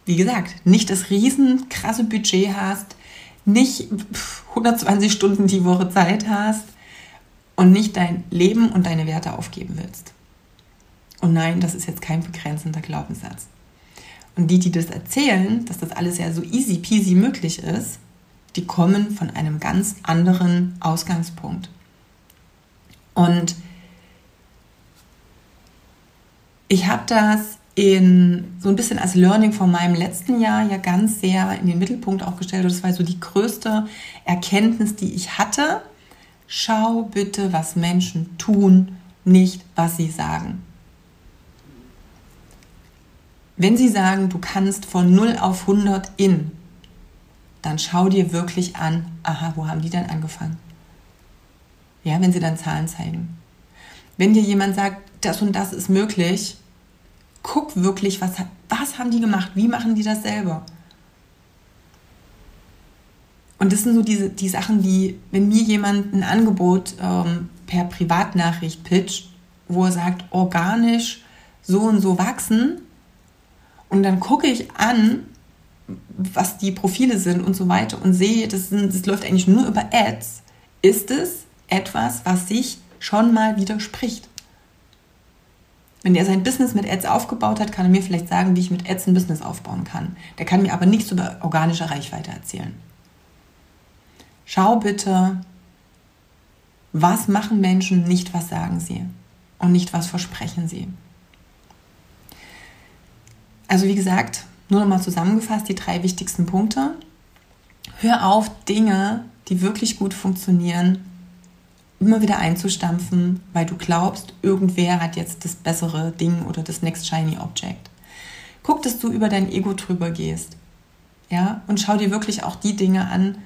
wie gesagt, nicht das riesen krasse Budget hast, nicht 120 Stunden die Woche Zeit hast und nicht dein Leben und deine Werte aufgeben willst. Und nein, das ist jetzt kein begrenzender Glaubenssatz. Und die, die das erzählen, dass das alles ja so easy peasy möglich ist, die kommen von einem ganz anderen Ausgangspunkt. Und ich habe das in so ein bisschen als Learning von meinem letzten Jahr ja ganz sehr in den Mittelpunkt auch gestellt. Das war so die größte Erkenntnis, die ich hatte. Schau bitte, was Menschen tun, nicht was sie sagen. Wenn sie sagen, du kannst von 0 auf 100 in, dann schau dir wirklich an, aha, wo haben die denn angefangen? Ja, wenn sie dann Zahlen zeigen. Wenn dir jemand sagt, das und das ist möglich, guck wirklich, was, was haben die gemacht, wie machen die das selber? Und das sind so diese, die Sachen, die, wenn mir jemand ein Angebot ähm, per Privatnachricht pitcht, wo er sagt, organisch so und so wachsen, und dann gucke ich an, was die Profile sind und so weiter und sehe, das, sind, das läuft eigentlich nur über Ads, ist es etwas, was sich schon mal widerspricht. Wenn der sein Business mit Ads aufgebaut hat, kann er mir vielleicht sagen, wie ich mit Ads ein Business aufbauen kann. Der kann mir aber nichts über organische Reichweite erzählen. Schau bitte, was machen Menschen, nicht was sagen sie und nicht was versprechen sie. Also wie gesagt, nur nochmal zusammengefasst die drei wichtigsten Punkte. Hör auf, Dinge, die wirklich gut funktionieren, immer wieder einzustampfen, weil du glaubst, irgendwer hat jetzt das bessere Ding oder das Next Shiny Object. Guck, dass du über dein Ego drüber gehst. Ja, und schau dir wirklich auch die Dinge an.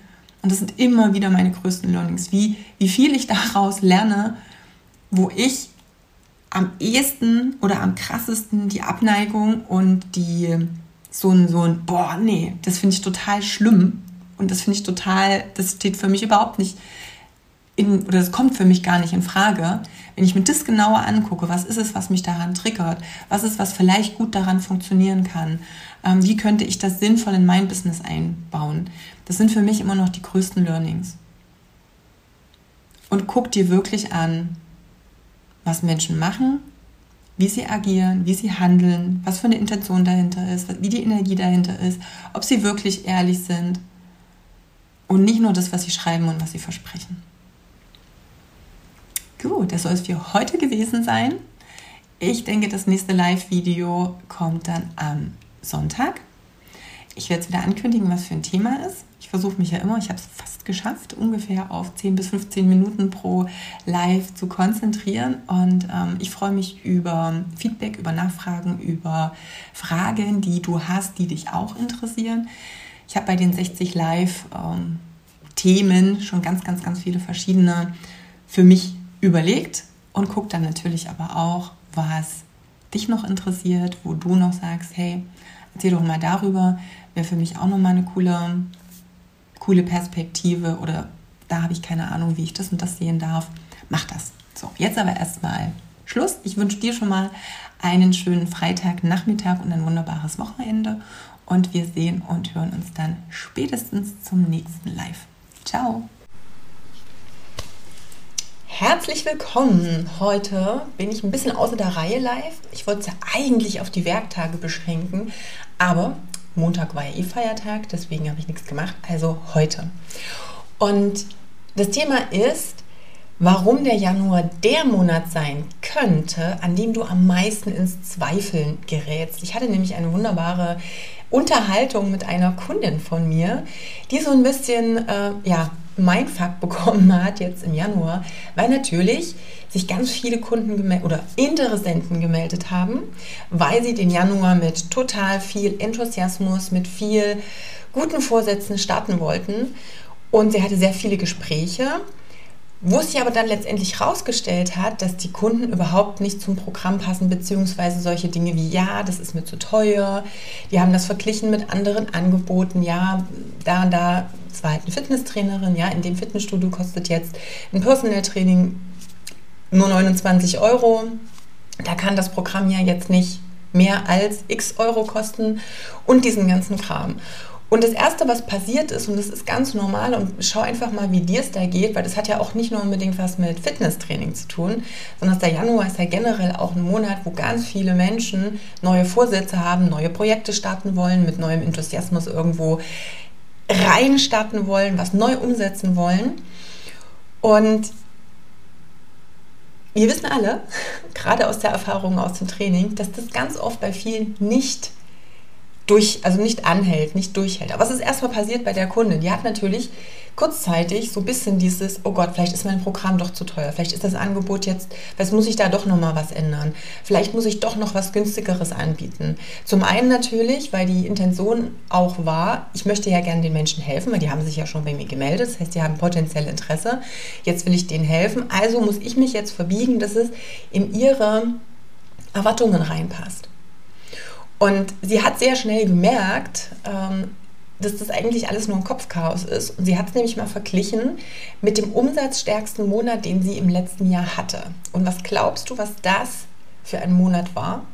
Und das sind immer wieder meine größten Learnings, wie, wie viel ich daraus lerne, wo ich am ehesten oder am krassesten die Abneigung und die so ein, so ein, boah, nee, das finde ich total schlimm. Und das finde ich total, das steht für mich überhaupt nicht in, oder das kommt für mich gar nicht in Frage. Wenn ich mir das genauer angucke, was ist es, was mich daran triggert? Was ist, was vielleicht gut daran funktionieren kann? Ähm, wie könnte ich das sinnvoll in mein Business einbauen? Das sind für mich immer noch die größten Learnings. Und guck dir wirklich an, was Menschen machen, wie sie agieren, wie sie handeln, was für eine Intention dahinter ist, wie die Energie dahinter ist, ob sie wirklich ehrlich sind und nicht nur das, was sie schreiben und was sie versprechen. Gut, das soll es für heute gewesen sein. Ich denke, das nächste Live-Video kommt dann am Sonntag. Ich werde es wieder ankündigen, was für ein Thema ist. Ich versuche mich ja immer, ich habe es fast geschafft, ungefähr auf 10 bis 15 Minuten pro Live zu konzentrieren. Und ähm, ich freue mich über Feedback, über Nachfragen, über Fragen, die du hast, die dich auch interessieren. Ich habe bei den 60 Live ähm, schon ganz, ganz, ganz viele verschiedene für mich überlegt und gucke dann natürlich aber auch, was dich noch interessiert, wo du noch sagst, hey, erzähl doch mal darüber, wäre für mich auch nochmal eine coole, coole Perspektive oder da habe ich keine Ahnung, wie ich das und das sehen darf. Mach das. So, jetzt aber erstmal Schluss. Ich wünsche dir schon mal einen schönen Freitagnachmittag und ein wunderbares Wochenende und wir sehen und hören uns dann spätestens zum nächsten Live. Ciao! Herzlich willkommen. Heute bin ich ein bisschen außer der Reihe live. Ich wollte es ja eigentlich auf die Werktage beschränken, aber Montag war ja eh Feiertag, deswegen habe ich nichts gemacht. Also heute. Und das Thema ist, warum der Januar der Monat sein könnte, an dem du am meisten ins Zweifeln gerätst. Ich hatte nämlich eine wunderbare Unterhaltung mit einer Kundin von mir, die so ein bisschen, äh, ja, mein Fakt bekommen hat jetzt im Januar, weil natürlich sich ganz viele Kunden oder Interessenten gemeldet haben, weil sie den Januar mit total viel Enthusiasmus, mit viel guten Vorsätzen starten wollten. Und sie hatte sehr viele Gespräche wo sich aber dann letztendlich herausgestellt hat, dass die Kunden überhaupt nicht zum Programm passen, beziehungsweise solche Dinge wie, ja, das ist mir zu teuer, die haben das verglichen mit anderen Angeboten, ja, da und da, es war halt eine Fitnesstrainerin, ja, in dem Fitnessstudio kostet jetzt ein Personal Training nur 29 Euro, da kann das Programm ja jetzt nicht mehr als x Euro kosten und diesen ganzen Kram. Und das Erste, was passiert ist, und das ist ganz normal, und schau einfach mal, wie dir es da geht, weil das hat ja auch nicht nur unbedingt was mit Fitnesstraining zu tun, sondern der Januar ist ja generell auch ein Monat, wo ganz viele Menschen neue Vorsätze haben, neue Projekte starten wollen, mit neuem Enthusiasmus irgendwo rein starten wollen, was neu umsetzen wollen. Und wir wissen alle, gerade aus der Erfahrung aus dem Training, dass das ganz oft bei vielen nicht durch, also nicht anhält, nicht durchhält. Aber was ist erstmal passiert bei der Kundin? Die hat natürlich kurzzeitig so ein bisschen dieses, oh Gott, vielleicht ist mein Programm doch zu teuer, vielleicht ist das Angebot jetzt, vielleicht muss ich da doch nochmal was ändern, vielleicht muss ich doch noch was günstigeres anbieten. Zum einen natürlich, weil die Intention auch war, ich möchte ja gerne den Menschen helfen, weil die haben sich ja schon bei mir gemeldet, das heißt, die haben potenziell Interesse, jetzt will ich denen helfen, also muss ich mich jetzt verbiegen, dass es in ihre Erwartungen reinpasst. Und sie hat sehr schnell gemerkt, ähm, dass das eigentlich alles nur ein Kopfchaos ist. Und sie hat es nämlich mal verglichen mit dem umsatzstärksten Monat, den sie im letzten Jahr hatte. Und was glaubst du, was das für ein Monat war?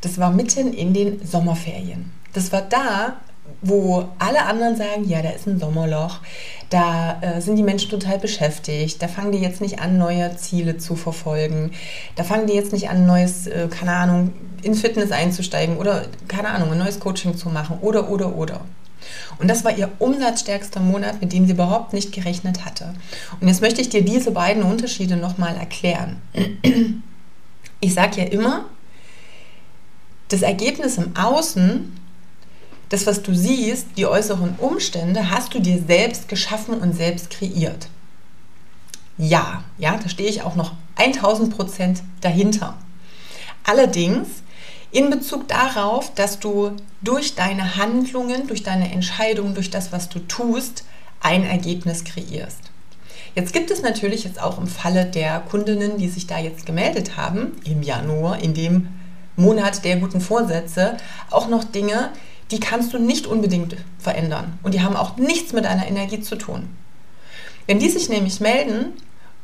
Das war mitten in den Sommerferien. Das war da, wo alle anderen sagen, ja, da ist ein Sommerloch, da äh, sind die Menschen total beschäftigt, da fangen die jetzt nicht an, neue Ziele zu verfolgen, da fangen die jetzt nicht an, neues, äh, keine Ahnung, in Fitness einzusteigen oder, keine Ahnung, ein neues Coaching zu machen oder, oder, oder. Und das war ihr umsatzstärkster Monat, mit dem sie überhaupt nicht gerechnet hatte. Und jetzt möchte ich dir diese beiden Unterschiede nochmal erklären. Ich sage ja immer, das Ergebnis im Außen das, was du siehst, die äußeren Umstände, hast du dir selbst geschaffen und selbst kreiert. Ja, ja, da stehe ich auch noch 1000 Prozent dahinter. Allerdings in Bezug darauf, dass du durch deine Handlungen, durch deine Entscheidungen, durch das, was du tust, ein Ergebnis kreierst. Jetzt gibt es natürlich jetzt auch im Falle der Kundinnen, die sich da jetzt gemeldet haben, im Januar, in dem Monat der guten Vorsätze, auch noch Dinge, die kannst du nicht unbedingt verändern. Und die haben auch nichts mit deiner Energie zu tun. Wenn die sich nämlich melden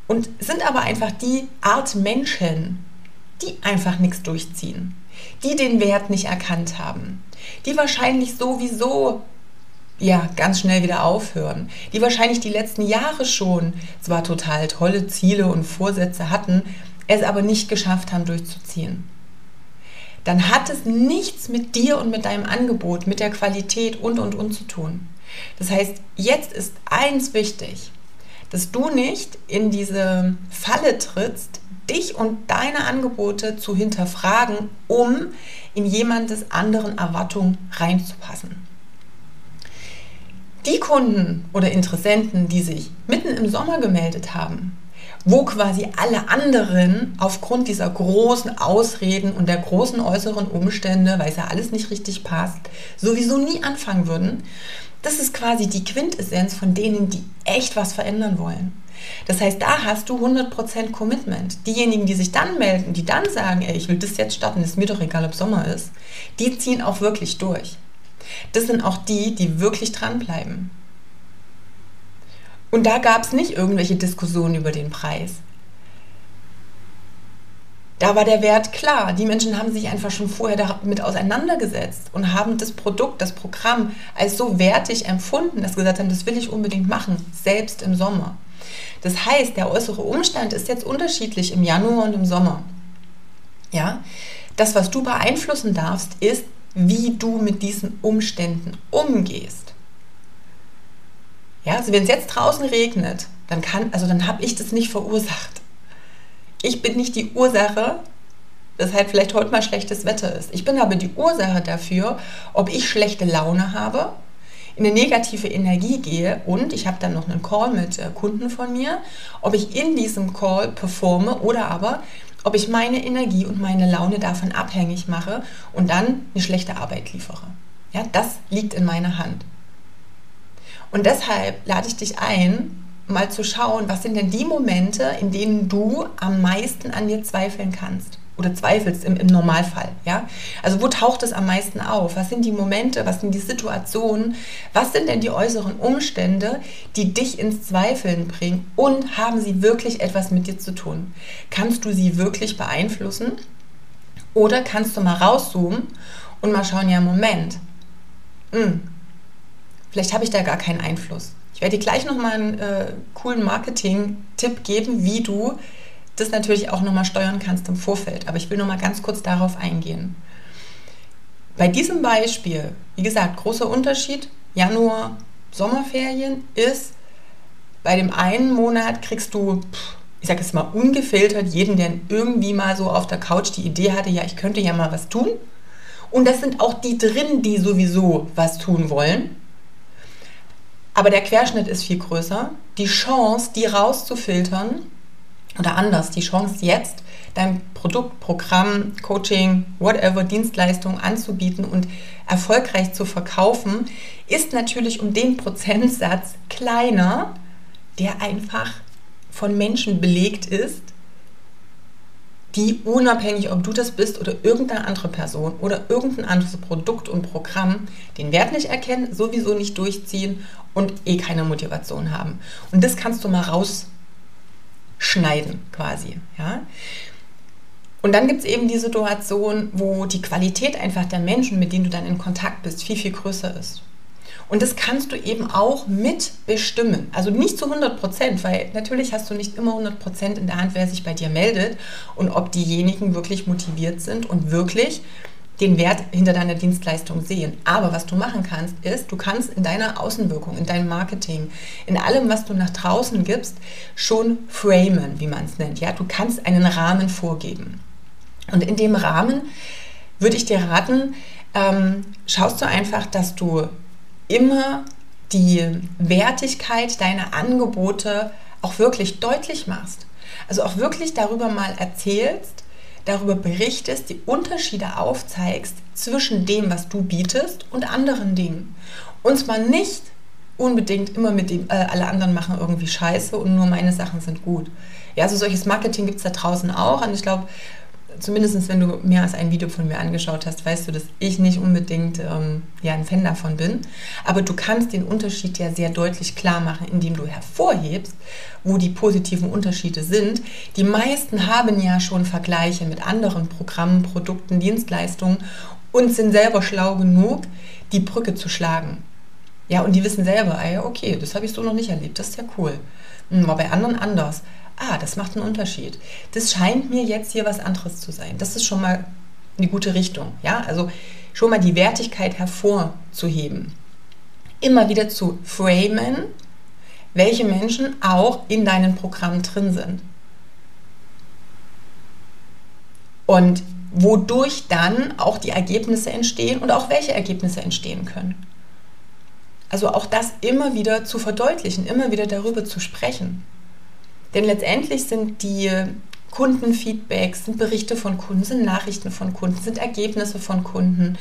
und sind aber einfach die Art Menschen, die einfach nichts durchziehen, die den Wert nicht erkannt haben, die wahrscheinlich sowieso ja, ganz schnell wieder aufhören, die wahrscheinlich die letzten Jahre schon zwar total tolle Ziele und Vorsätze hatten, es aber nicht geschafft haben durchzuziehen dann hat es nichts mit dir und mit deinem Angebot, mit der Qualität und, und, und zu tun. Das heißt, jetzt ist eins wichtig, dass du nicht in diese Falle trittst, dich und deine Angebote zu hinterfragen, um in jemandes anderen Erwartung reinzupassen. Die Kunden oder Interessenten, die sich mitten im Sommer gemeldet haben, wo quasi alle anderen aufgrund dieser großen Ausreden und der großen äußeren Umstände, weil es ja alles nicht richtig passt, sowieso nie anfangen würden, das ist quasi die Quintessenz von denen, die echt was verändern wollen. Das heißt, da hast du 100% Commitment. Diejenigen, die sich dann melden, die dann sagen, ey, ich will das jetzt starten, ist mir doch egal, ob Sommer ist, die ziehen auch wirklich durch. Das sind auch die, die wirklich dranbleiben. Und da gab es nicht irgendwelche Diskussionen über den Preis. Da war der Wert klar. Die Menschen haben sich einfach schon vorher damit auseinandergesetzt und haben das Produkt, das Programm als so wertig empfunden, dass sie gesagt haben, das will ich unbedingt machen, selbst im Sommer. Das heißt, der äußere Umstand ist jetzt unterschiedlich im Januar und im Sommer. Ja, das, was du beeinflussen darfst, ist, wie du mit diesen Umständen umgehst. Ja, also wenn es jetzt draußen regnet, dann kann, also dann habe ich das nicht verursacht. Ich bin nicht die Ursache, dass halt vielleicht heute mal schlechtes Wetter ist. Ich bin aber die Ursache dafür, ob ich schlechte Laune habe, in eine negative Energie gehe und ich habe dann noch einen Call mit äh, Kunden von mir, ob ich in diesem Call performe oder aber ob ich meine Energie und meine Laune davon abhängig mache und dann eine schlechte Arbeit liefere. Ja, das liegt in meiner Hand. Und deshalb lade ich dich ein, mal zu schauen, was sind denn die Momente, in denen du am meisten an dir zweifeln kannst oder zweifelst im, im Normalfall. Ja? Also wo taucht es am meisten auf? Was sind die Momente, was sind die Situationen, was sind denn die äußeren Umstände, die dich ins Zweifeln bringen und haben sie wirklich etwas mit dir zu tun? Kannst du sie wirklich beeinflussen? Oder kannst du mal rauszoomen und mal schauen, ja, Moment, hm, vielleicht habe ich da gar keinen Einfluss. Ich werde dir gleich nochmal einen äh, coolen Marketing-Tipp geben, wie du das natürlich auch nochmal steuern kannst im Vorfeld. Aber ich will nochmal ganz kurz darauf eingehen. Bei diesem Beispiel, wie gesagt, großer Unterschied, Januar, Sommerferien ist, bei dem einen Monat kriegst du, ich sage es mal ungefiltert, jeden, der irgendwie mal so auf der Couch die Idee hatte, ja, ich könnte ja mal was tun. Und das sind auch die drin, die sowieso was tun wollen. Aber der Querschnitt ist viel größer. Die Chance, die rauszufiltern, oder anders, die Chance jetzt, dein Produkt, Programm, Coaching, whatever, Dienstleistung anzubieten und erfolgreich zu verkaufen, ist natürlich um den Prozentsatz kleiner, der einfach von Menschen belegt ist, die unabhängig, ob du das bist oder irgendeine andere Person oder irgendein anderes Produkt und Programm, den Wert nicht erkennen, sowieso nicht durchziehen und eh keine Motivation haben. Und das kannst du mal raus schneiden quasi. Ja? Und dann gibt es eben die Situation, wo die Qualität einfach der Menschen, mit denen du dann in Kontakt bist, viel, viel größer ist. Und das kannst du eben auch mitbestimmen. Also nicht zu 100 Prozent, weil natürlich hast du nicht immer 100 Prozent in der Hand, wer sich bei dir meldet und ob diejenigen wirklich motiviert sind und wirklich den Wert hinter deiner Dienstleistung sehen. Aber was du machen kannst, ist, du kannst in deiner Außenwirkung, in deinem Marketing, in allem, was du nach draußen gibst, schon framen, wie man es nennt. Ja, du kannst einen Rahmen vorgeben. Und in dem Rahmen würde ich dir raten, ähm, schaust du einfach, dass du immer die Wertigkeit deiner Angebote auch wirklich deutlich machst. Also auch wirklich darüber mal erzählst, darüber berichtest, die Unterschiede aufzeigst zwischen dem, was du bietest und anderen Dingen. Und zwar nicht unbedingt immer mit dem, äh, alle anderen machen irgendwie scheiße und nur meine Sachen sind gut. Ja, also solches Marketing gibt es da draußen auch und ich glaube, zumindest wenn du mehr als ein Video von mir angeschaut hast, weißt du, dass ich nicht unbedingt ähm, ja, ein Fan davon bin. Aber du kannst den Unterschied ja sehr deutlich klar machen, indem du hervorhebst, wo die positiven Unterschiede sind. Die meisten haben ja schon Vergleiche mit anderen Programmen, Produkten, Dienstleistungen und sind selber schlau genug, die Brücke zu schlagen. Ja, und die wissen selber, ah okay, das habe ich so noch nicht erlebt, das ist ja cool. Hm, war bei anderen anders ah, das macht einen Unterschied. Das scheint mir jetzt hier was anderes zu sein. Das ist schon mal eine gute Richtung. Ja, also schon mal die Wertigkeit hervorzuheben. Immer wieder zu framen, welche Menschen auch in deinem Programm drin sind. Und wodurch dann auch die Ergebnisse entstehen und auch welche Ergebnisse entstehen können. Also auch das immer wieder zu verdeutlichen, immer wieder darüber zu sprechen. Denn letztendlich sind die Kundenfeedbacks, sind Berichte von Kunden, sind Nachrichten von Kunden, sind Ergebnisse von Kunden.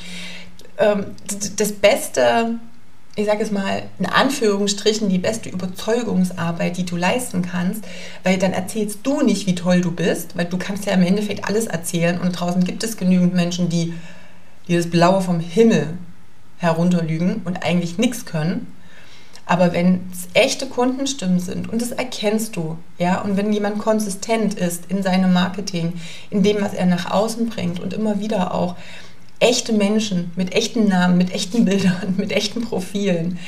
Ähm, das beste, ich sage es mal in Anführungsstrichen, die beste Überzeugungsarbeit, die du leisten kannst, weil dann erzählst du nicht, wie toll du bist, weil du kannst ja im Endeffekt alles erzählen und draußen gibt es genügend Menschen, die, die das Blaue vom Himmel herunterlügen und eigentlich nichts können. Aber wenn es echte Kundenstimmen sind und das erkennst du, ja, und wenn jemand konsistent ist in seinem Marketing, in dem, was er nach außen bringt und immer wieder auch echte Menschen mit echten Namen, mit echten Bildern, mit echten Profilen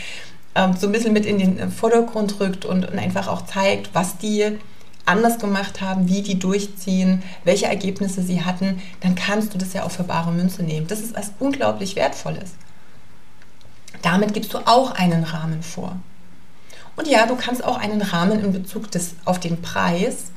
ähm, so ein bisschen mit in den Vordergrund rückt und, und einfach auch zeigt, was die anders gemacht haben, wie die durchziehen, welche Ergebnisse sie hatten, dann kannst du das ja auch für bare Münze nehmen. Das ist was unglaublich Wertvolles. Damit gibst du auch einen Rahmen vor. Und ja, du kannst auch einen Rahmen in Bezug des, auf den Preis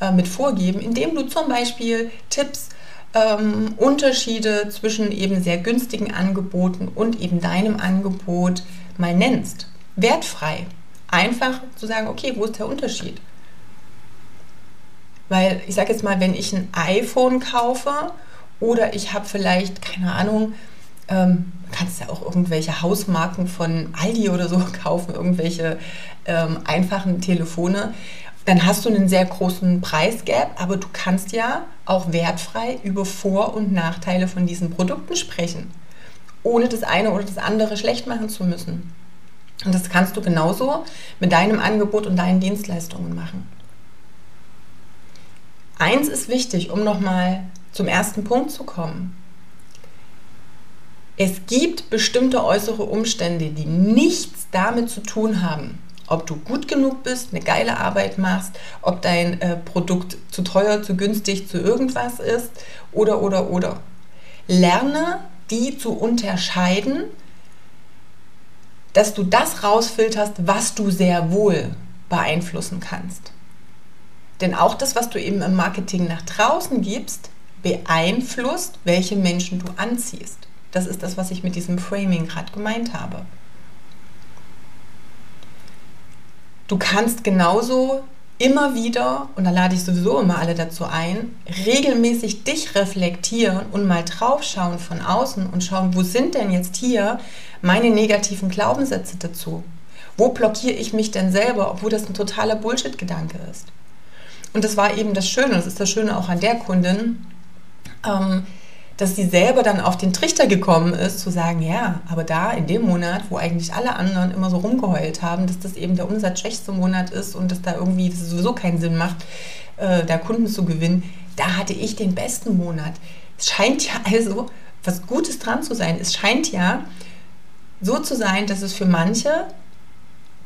äh, mit vorgeben, indem du zum Beispiel Tipps, ähm, Unterschiede zwischen eben sehr günstigen Angeboten und eben deinem Angebot mal nennst. Wertfrei. Einfach zu sagen, okay, wo ist der Unterschied? Weil ich sage jetzt mal, wenn ich ein iPhone kaufe oder ich habe vielleicht, keine Ahnung, ähm, kannst ja auch irgendwelche Hausmarken von Aldi oder so kaufen, irgendwelche ähm, einfachen Telefone. Dann hast du einen sehr großen Preisgap, aber du kannst ja auch wertfrei über Vor- und Nachteile von diesen Produkten sprechen, ohne das eine oder das andere schlecht machen zu müssen. Und das kannst du genauso mit deinem Angebot und deinen Dienstleistungen machen. Eins ist wichtig, um nochmal zum ersten Punkt zu kommen. Es gibt bestimmte äußere Umstände, die nichts damit zu tun haben, ob du gut genug bist, eine geile Arbeit machst, ob dein äh, Produkt zu teuer, zu günstig, zu irgendwas ist oder, oder, oder. Lerne, die zu unterscheiden, dass du das rausfilterst, was du sehr wohl beeinflussen kannst. Denn auch das, was du eben im Marketing nach draußen gibst, beeinflusst, welche Menschen du anziehst. Das ist das, was ich mit diesem Framing gerade gemeint habe. Du kannst genauso immer wieder, und da lade ich sowieso immer alle dazu ein, regelmäßig dich reflektieren und mal draufschauen von außen und schauen, wo sind denn jetzt hier meine negativen Glaubenssätze dazu? Wo blockiere ich mich denn selber, obwohl das ein totaler Bullshit-Gedanke ist? Und das war eben das Schöne, das ist das Schöne auch an der Kundin, ähm, dass sie selber dann auf den Trichter gekommen ist, zu sagen, ja, aber da in dem Monat, wo eigentlich alle anderen immer so rumgeheult haben, dass das eben der umsatzschwächste Monat ist und dass da irgendwie dass sowieso keinen Sinn macht, äh, da Kunden zu gewinnen, da hatte ich den besten Monat. Es scheint ja also was Gutes dran zu sein. Es scheint ja so zu sein, dass es für manche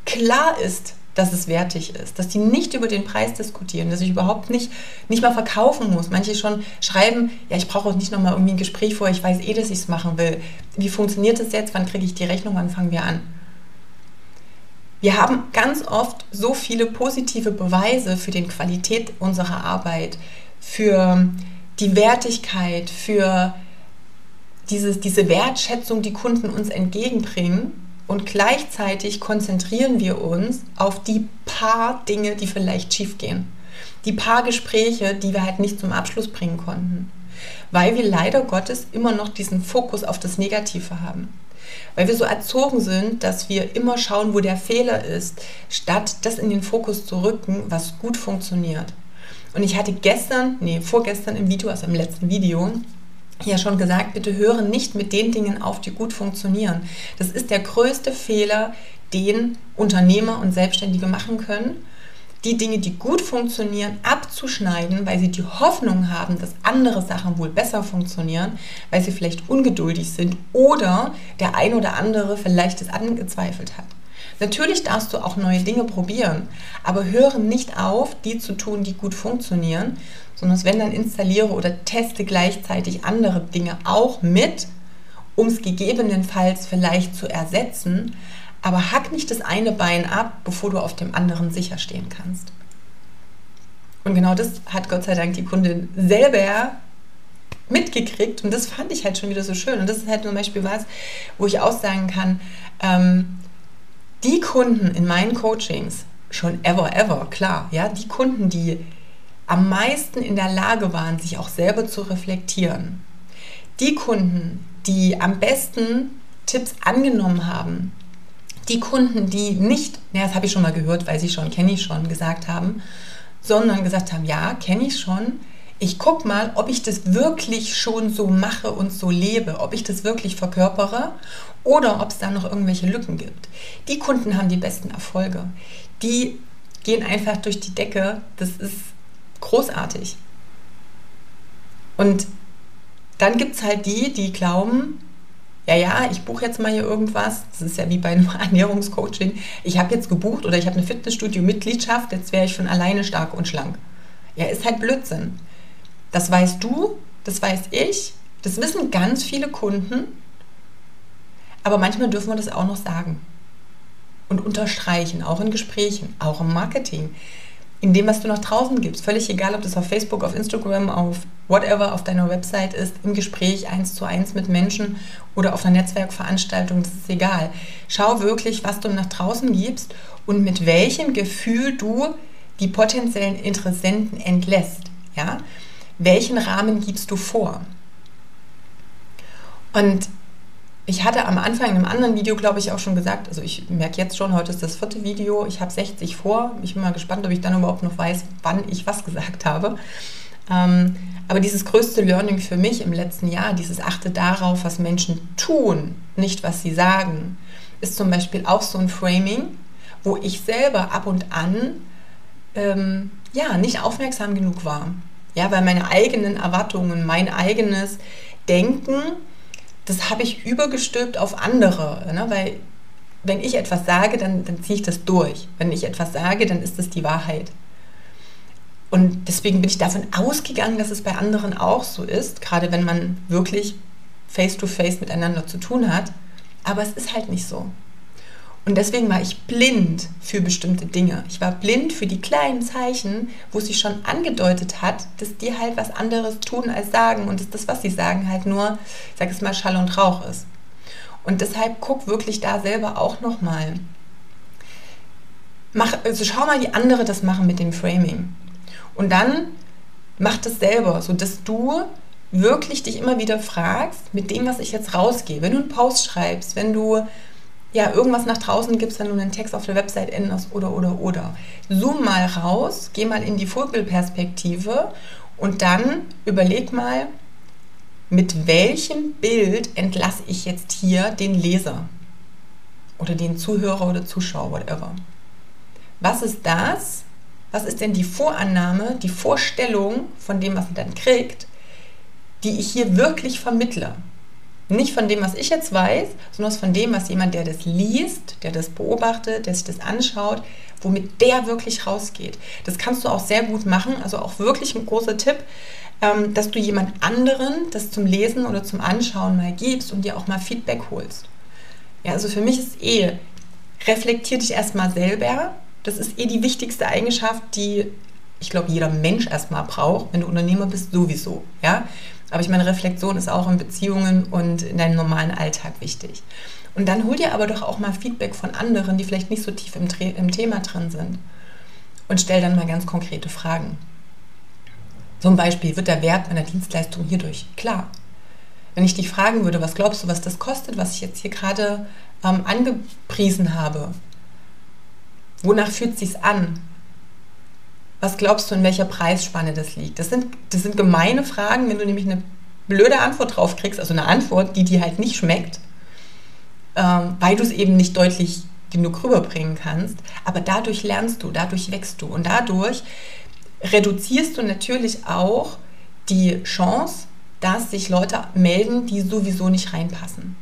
klar ist, dass es wertig ist, dass die nicht über den Preis diskutieren, dass ich überhaupt nicht, nicht mal verkaufen muss. Manche schon schreiben, ja, ich brauche auch nicht nochmal irgendwie ein Gespräch vor, ich weiß eh, dass ich es machen will. Wie funktioniert das jetzt? Wann kriege ich die Rechnung? Wann fangen wir an? Wir haben ganz oft so viele positive Beweise für die Qualität unserer Arbeit, für die Wertigkeit, für dieses, diese Wertschätzung, die Kunden uns entgegenbringen und gleichzeitig konzentrieren wir uns auf die paar Dinge, die vielleicht schiefgehen. Die paar Gespräche, die wir halt nicht zum Abschluss bringen konnten. Weil wir leider Gottes immer noch diesen Fokus auf das Negative haben. Weil wir so erzogen sind, dass wir immer schauen, wo der Fehler ist, statt das in den Fokus zu rücken, was gut funktioniert. Und ich hatte gestern, nee, vorgestern im Video, also im letzten Video, ja schon gesagt, bitte höre nicht mit den Dingen auf, die gut funktionieren. Das ist der größte Fehler, den Unternehmer und Selbstständige machen können. Die Dinge, die gut funktionieren, abzuschneiden, weil sie die Hoffnung haben, dass andere Sachen wohl besser funktionieren, weil sie vielleicht ungeduldig sind oder der ein oder andere vielleicht es angezweifelt hat. Natürlich darfst du auch neue Dinge probieren, aber höre nicht auf, die zu tun, die gut funktionieren, sondern wenn dann installiere oder teste gleichzeitig andere Dinge auch mit, um es gegebenenfalls vielleicht zu ersetzen, aber hack nicht das eine Bein ab, bevor du auf dem anderen sicher stehen kannst. Und genau das hat Gott sei Dank die Kundin selber mitgekriegt und das fand ich halt schon wieder so schön. Und das ist halt zum Beispiel was, wo ich auch sagen kann, ähm, die Kunden in meinen Coachings, schon ever, ever, klar, ja, die Kunden, die am meisten in der Lage waren, sich auch selber zu reflektieren, die Kunden, die am besten Tipps angenommen haben, die Kunden, die nicht, naja, das habe ich schon mal gehört, weiß ich schon, kenne ich schon, gesagt haben, sondern gesagt haben, ja, kenne ich schon, ich gucke mal, ob ich das wirklich schon so mache und so lebe, ob ich das wirklich verkörpere oder ob es da noch irgendwelche Lücken gibt. Die Kunden haben die besten Erfolge. Die gehen einfach durch die Decke. Das ist großartig. Und dann gibt es halt die, die glauben, ja, ja, ich buche jetzt mal hier irgendwas. Das ist ja wie bei einem Ernährungscoaching. Ich habe jetzt gebucht oder ich habe eine Fitnessstudio-Mitgliedschaft, jetzt wäre ich von alleine stark und schlank. Ja, ist halt Blödsinn. Das weißt du, das weiß ich, das wissen ganz viele Kunden, aber manchmal dürfen wir das auch noch sagen und unterstreichen, auch in Gesprächen, auch im Marketing, in dem, was du nach draußen gibst. Völlig egal, ob das auf Facebook, auf Instagram, auf whatever, auf deiner Website ist, im Gespräch eins zu eins mit Menschen oder auf einer Netzwerkveranstaltung, das ist egal. Schau wirklich, was du nach draußen gibst und mit welchem Gefühl du die potenziellen Interessenten entlässt. Ja? welchen Rahmen gibst du vor? Und ich hatte am Anfang in einem anderen Video, glaube ich, auch schon gesagt, also ich merke jetzt schon, heute ist das vierte Video, ich habe 60 vor. Ich bin mal gespannt, ob ich dann überhaupt noch weiß, wann ich was gesagt habe. Ähm, aber dieses größte Learning für mich im letzten Jahr, dieses Achte darauf, was Menschen tun, nicht was sie sagen, ist zum Beispiel auch so ein Framing, wo ich selber ab und an ähm, ja, nicht aufmerksam genug war. Ja, weil meine eigenen Erwartungen, mein eigenes Denken, das habe ich übergestülpt auf andere. Ne? Weil wenn ich etwas sage, dann, dann ziehe ich das durch. Wenn ich etwas sage, dann ist das die Wahrheit. Und deswegen bin ich davon ausgegangen, dass es bei anderen auch so ist, gerade wenn man wirklich face-to-face -face miteinander zu tun hat. Aber es ist halt nicht so. Und deswegen war ich blind für bestimmte Dinge. Ich war blind für die kleinen Zeichen, wo sie schon angedeutet hat, dass die halt was anderes tun als sagen und dass das, was sie sagen, halt nur, ich sag es mal, Schall und Rauch ist. Und deshalb guck wirklich da selber auch nochmal. Mach, also schau mal, wie andere das machen mit dem Framing. Und dann mach das selber, sodass du wirklich dich immer wieder fragst, mit dem, was ich jetzt rausgehe. Wenn du einen Post schreibst, wenn du ja, irgendwas nach draußen gibst, wenn du einen Text auf der Website änderst oder, oder, oder. Zoom mal raus, geh mal in die Vogelperspektive und dann überleg mal, mit welchem Bild entlasse ich jetzt hier den Leser oder den Zuhörer oder Zuschauer, whatever. Was ist das? Was ist denn die Vorannahme, die Vorstellung von dem, was er dann kriegt, die ich hier wirklich vermittle? Nicht von dem, was ich jetzt weiß, sondern von dem, was jemand, der das liest, der das beobachtet, der sich das anschaut, womit der wirklich rausgeht. Das kannst du auch sehr gut machen. Also auch wirklich ein großer Tipp, ähm, dass du jemand anderen das zum Lesen oder zum Anschauen mal gibst und dir auch mal Feedback holst. Ja, also für mich ist eh, reflektier dich erstmal selber. Das ist eh die wichtigste Eigenschaft, die ich glaube, jeder Mensch erstmal braucht. Wenn du Unternehmer bist, sowieso. Ja? Aber ich meine, Reflexion ist auch in Beziehungen und in deinem normalen Alltag wichtig. Und dann hol dir aber doch auch mal Feedback von anderen, die vielleicht nicht so tief im, im Thema drin sind. Und stell dann mal ganz konkrete Fragen. Zum Beispiel, wird der Wert meiner Dienstleistung hierdurch klar? Wenn ich dich fragen würde, was glaubst du, was das kostet, was ich jetzt hier gerade ähm, angepriesen habe? Wonach fühlt es sich an? Was glaubst du, in welcher Preisspanne das liegt? Das sind, das sind gemeine Fragen, wenn du nämlich eine blöde Antwort drauf kriegst, also eine Antwort, die dir halt nicht schmeckt, ähm, weil du es eben nicht deutlich genug rüberbringen kannst. Aber dadurch lernst du, dadurch wächst du und dadurch reduzierst du natürlich auch die Chance, dass sich Leute melden, die sowieso nicht reinpassen.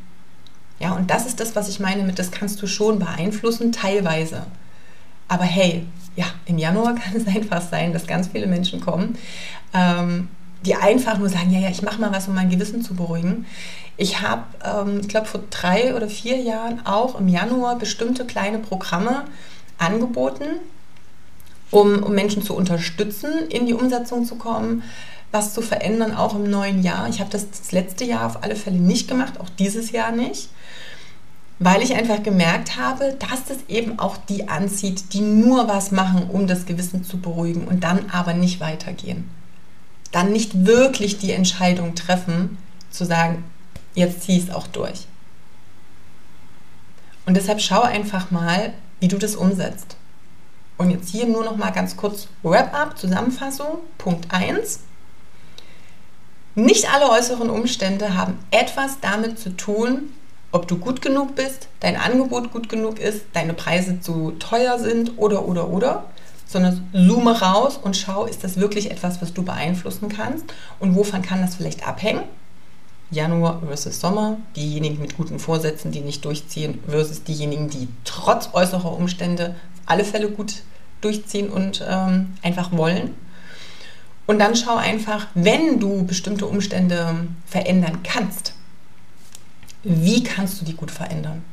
Ja, und das ist das, was ich meine mit, das kannst du schon beeinflussen, teilweise. Aber hey, ja, im Januar kann es einfach sein, dass ganz viele Menschen kommen, ähm, die einfach nur sagen, ja, ja, ich mache mal was, um mein Gewissen zu beruhigen. Ich habe, ähm, ich glaube, vor drei oder vier Jahren auch im Januar bestimmte kleine Programme angeboten, um, um Menschen zu unterstützen, in die Umsetzung zu kommen. was zu verändern, auch im neuen Jahr. Ich habe das das letzte Jahr auf alle Fälle nicht gemacht, auch dieses Jahr nicht, weil ich einfach gemerkt habe, dass das eben auch die anzieht, die nur was machen, um das Gewissen zu beruhigen und dann aber nicht weitergehen. Dann nicht wirklich die Entscheidung treffen, zu sagen, jetzt zieh es auch durch. Und deshalb schau einfach mal, wie du das umsetzt. Und jetzt hier nur noch mal ganz kurz Wrap-up, Zusammenfassung. Punkt 1. Nicht alle äußeren Umstände haben etwas damit zu tun, ob du gut genug bist, dein Angebot gut genug ist, deine Preise zu teuer sind oder oder oder, sondern zoome raus und schau, ist das wirklich etwas, was du beeinflussen kannst und wovon kann das vielleicht abhängen? Januar versus Sommer, diejenigen mit guten Vorsätzen, die nicht durchziehen, versus diejenigen, die trotz äußerer Umstände alle Fälle gut durchziehen und ähm, einfach wollen. Und dann schau einfach, wenn du bestimmte Umstände verändern kannst, wie kannst du die gut verändern?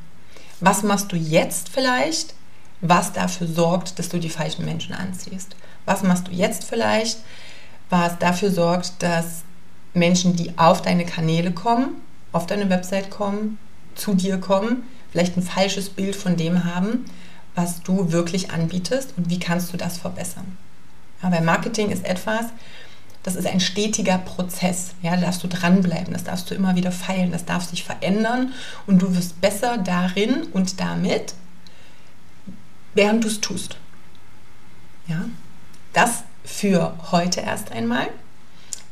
Was machst du jetzt vielleicht, was dafür sorgt, dass du die falschen Menschen anziehst? Was machst du jetzt vielleicht, was dafür sorgt, dass Menschen, die auf deine Kanäle kommen, auf deine Website kommen, zu dir kommen, vielleicht ein falsches Bild von dem haben, was du wirklich anbietest und wie kannst du das verbessern. Weil Marketing ist etwas, das ist ein stetiger Prozess. Ja, da darfst du dranbleiben, das darfst du immer wieder feilen, das darf sich verändern und du wirst besser darin und damit, während du es tust. Ja, das für heute erst einmal.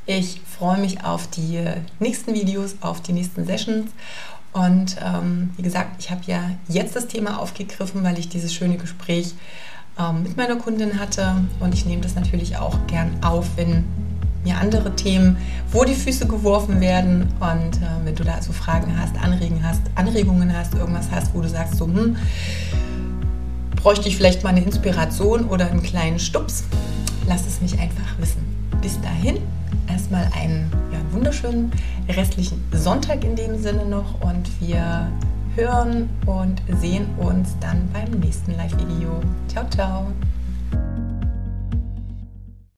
Ich freue mich auf die nächsten Videos, auf die nächsten Sessions. Und ähm, wie gesagt, ich habe ja jetzt das Thema aufgegriffen, weil ich dieses schöne Gespräch ähm, mit meiner Kundin hatte. Und ich nehme das natürlich auch gern auf, wenn mir andere Themen vor die Füße geworfen werden. Und äh, wenn du da also Fragen hast, Anregungen hast, Anregungen hast, irgendwas hast, wo du sagst, so, hm, bräuchte ich vielleicht mal eine Inspiration oder einen kleinen Stups, lass es mich einfach wissen. Bis dahin erstmal einen ja, wunderschönen restlichen Sonntag in dem Sinne noch und wir hören und sehen uns dann beim nächsten Live-Video. Ciao, ciao!